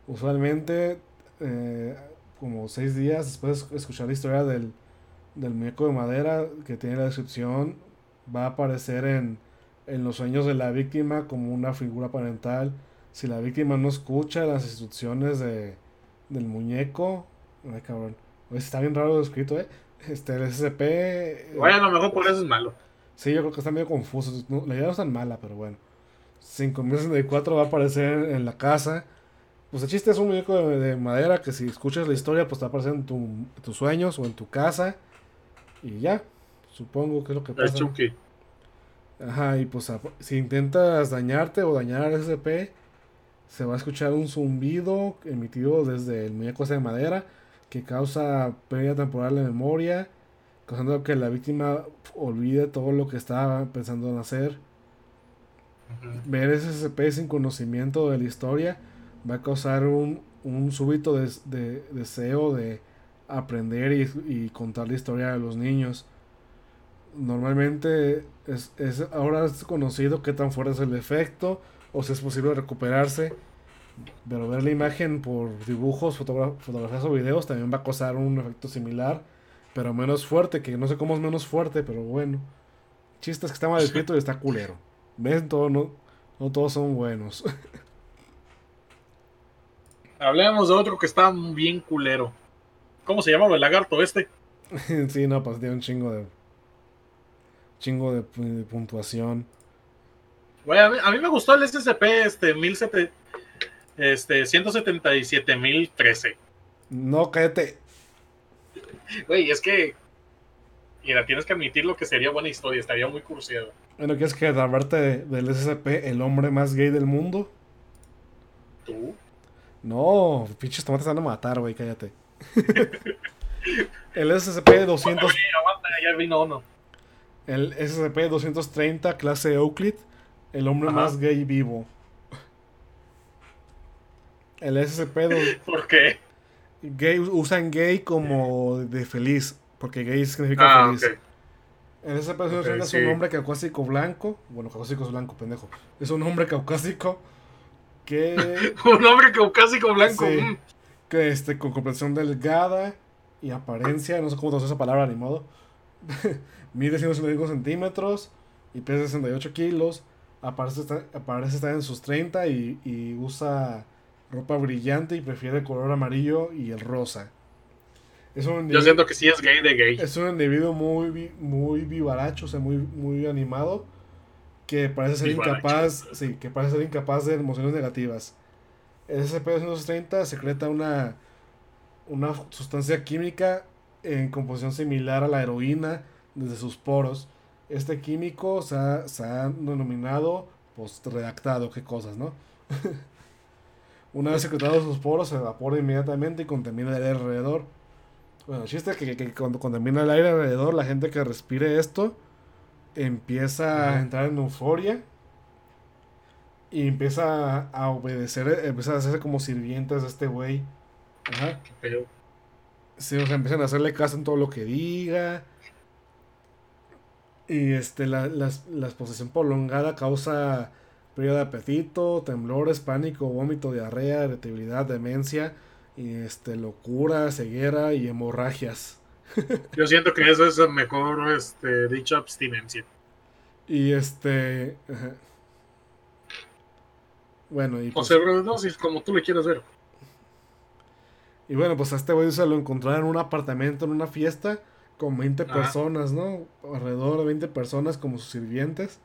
[SPEAKER 1] Usualmente, eh, como seis días después de escuchar la historia del, del muñeco de madera que tiene la descripción, va a aparecer en, en los sueños de la víctima como una figura parental. Si la víctima no escucha las instrucciones de, del muñeco, ay cabrón, está bien raro escrito, ¿eh? Este, el SCP.
[SPEAKER 2] Bueno, a lo mejor por eso es malo.
[SPEAKER 1] Sí, yo creo que está medio confuso. la idea no es tan mala, pero bueno. 5064 va a aparecer en la casa. Pues el chiste es un muñeco de, madera que si escuchas la historia, pues te va a aparecer en, tu, tus sueños o en tu casa. Y ya, supongo que es lo que pasa. Ajá, y pues si intentas dañarte o dañar al SCP, se va a escuchar un zumbido emitido desde el muñeco de madera que causa pérdida temporal de memoria causando que la víctima olvide todo lo que estaba pensando en hacer. Ver ese SCP sin conocimiento de la historia va a causar un, un súbito de, deseo de aprender y, contar la historia de los niños. Normalmente es, ahora es conocido qué tan fuerte es el efecto o si es posible recuperarse. Pero ver la imagen por dibujos, fotografías o videos también va a causar un efecto similar pero menos fuerte, que no sé cómo es menos fuerte, pero bueno. Chistes que está mal escrito y está culero. ¿Ven? Todo, no, no todos son buenos. <laughs>
[SPEAKER 2] Hablemos de otro que está bien culero. ¿Cómo se llamaba el lagarto este? <laughs>
[SPEAKER 1] sí, no, pues tiene un chingo de. Chingo de, puntuación.
[SPEAKER 2] Bueno, a, mí, me gustó el SCP este, 17, este 177.013.
[SPEAKER 1] No, cállate.
[SPEAKER 2] Güey, es que. Mira, tienes que admitir lo que sería buena historia, estaría muy cursiado.
[SPEAKER 1] Bueno, ¿quieres que hablarte del SCP, el hombre más gay del mundo?
[SPEAKER 2] ¿Tú?
[SPEAKER 1] No, pinches tomates van a matar, güey, cállate. <laughs> el SCP-200...
[SPEAKER 2] ya vino uno.
[SPEAKER 1] El SCP-230, clase Euclid, el hombre más gay vivo. El SCP...
[SPEAKER 2] ¿Por qué?
[SPEAKER 1] Gay, usan gay como de feliz, porque gay significa ah, feliz. El SCP-230 es un hombre caucásico blanco. Bueno, caucásico es blanco, pendejo. Es un hombre caucásico que... <laughs>
[SPEAKER 2] un hombre caucásico blanco. Mm.
[SPEAKER 1] que este, con comprensión delgada y apariencia, no sé cómo usar esa palabra ni modo. <laughs> Mide 165 centímetros y pesa 68 kilos. Aparece, aparece estar en sus 30 y, y usa ropa brillante y prefiere el color amarillo y el rosa.
[SPEAKER 2] Yo siento que sí es gay de gay.
[SPEAKER 1] Es un individuo muy, muy vivaracho, o sea, muy, muy animado que parece ser incapaz, sí, que parece ser incapaz de emociones negativas. El SCP-230 secreta una, una sustancia química en composición similar a la heroína desde sus poros. Este químico se ha, denominado, pues redactado, qué cosas, ¿no? <laughs> una vez secretado sus poros se evapora inmediatamente y contamina el aire alrededor. Bueno, el chiste es que, que cuando contamina el aire alrededor, la gente que respire esto empieza a entrar en euforia y empieza a obedecer, empieza a hacerse como sirvientes de este güey. Ajá. Sí, o sea, empiezan a hacerle caso en todo lo que diga. Y este, la, la, la exposición prolongada causa pérdida de apetito, temblores, pánico, vómito, diarrea, irritabilidad, demencia, y este, locura, ceguera y hemorragias. <laughs>
[SPEAKER 2] Yo siento que eso es mejor este, dicha abstinencia.
[SPEAKER 1] Y este. Bueno, y.
[SPEAKER 2] Pues, o como tú le quieras ver.
[SPEAKER 1] Y bueno, pues a este güey se lo encontraron en un apartamento, en una fiesta, con 20 personas, ¿no? Alrededor de 20 personas como sus sirvientes.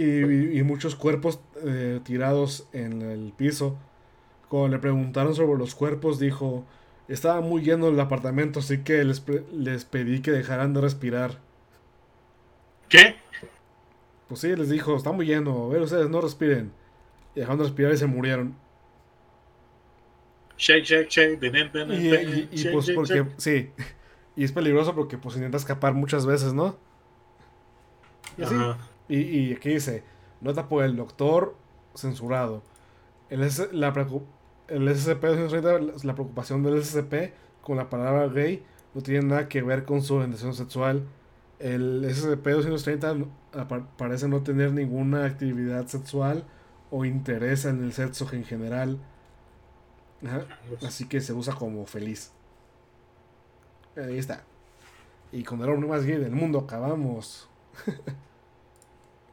[SPEAKER 1] Y, muchos cuerpos eh, tirados en el piso. Cuando le preguntaron sobre los cuerpos, dijo: estaba muy lleno el apartamento, así que les, les pedí que dejaran de respirar.
[SPEAKER 2] ¿Qué?
[SPEAKER 1] Pues sí, les dijo, está muy lleno, a ver ustedes no respiren. Y dejaron de respirar y se murieron.
[SPEAKER 2] Shake, shake, shake,
[SPEAKER 1] y, y, pues porque, sí, y es peligroso porque pues intenta escapar muchas veces, ¿no? Y así. Y, y aquí dice, nota por el doctor censurado. El, la, el SCP, la preocupación del SCP con la palabra gay no tiene nada que ver con su orientación sexual. El SCP-230 parece no tener ninguna actividad sexual o interés en el sexo en general. Así que se usa como feliz. Ahí está. Y con el hombre más gay del mundo acabamos. <laughs>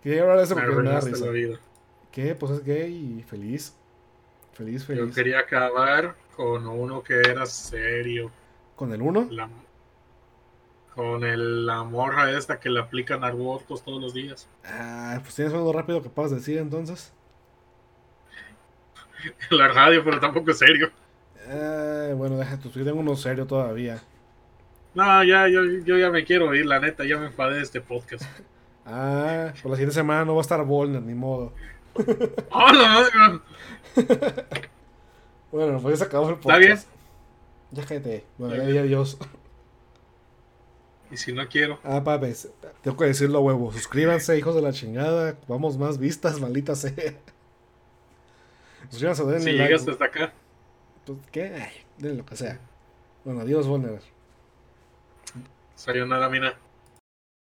[SPEAKER 1] Quería hablar de eso porque me da risa. ¿Qué? Pues es gay y feliz. Feliz, feliz.
[SPEAKER 2] Yo quería acabar con uno que era serio.
[SPEAKER 1] ¿Con el uno?
[SPEAKER 2] con el, la morra esta que le aplican abortos todos los días.
[SPEAKER 1] Ah, pues tienes algo rápido que puedas decir entonces. <laughs>
[SPEAKER 2] la radio, pero tampoco es serio.
[SPEAKER 1] Eh, bueno, deja tu tengo uno serio todavía.
[SPEAKER 2] No, ya, yo, yo ya me quiero ir, la neta, ya me enfadé de este podcast. <laughs>
[SPEAKER 1] ah, por la siguiente semana no va a estar Volner, ni modo.
[SPEAKER 2] ¡Hola, <laughs>
[SPEAKER 1] Bueno, pues ya se acabó el podcast.
[SPEAKER 2] ¿Está bien?
[SPEAKER 1] Ya cállate. Bueno, ya adiós.
[SPEAKER 2] Y si no quiero.
[SPEAKER 1] Ah, papes, tengo que decirlo huevo. Suscríbanse, hijos de la chingada. Vamos más vistas, maldita sea.
[SPEAKER 2] Suscríbanse, denle si like. llegaste hasta acá.
[SPEAKER 1] Pues, ¿qué? Ay, denle lo que sea. Bueno, adiós, Bonner.
[SPEAKER 2] Sayonara, mina.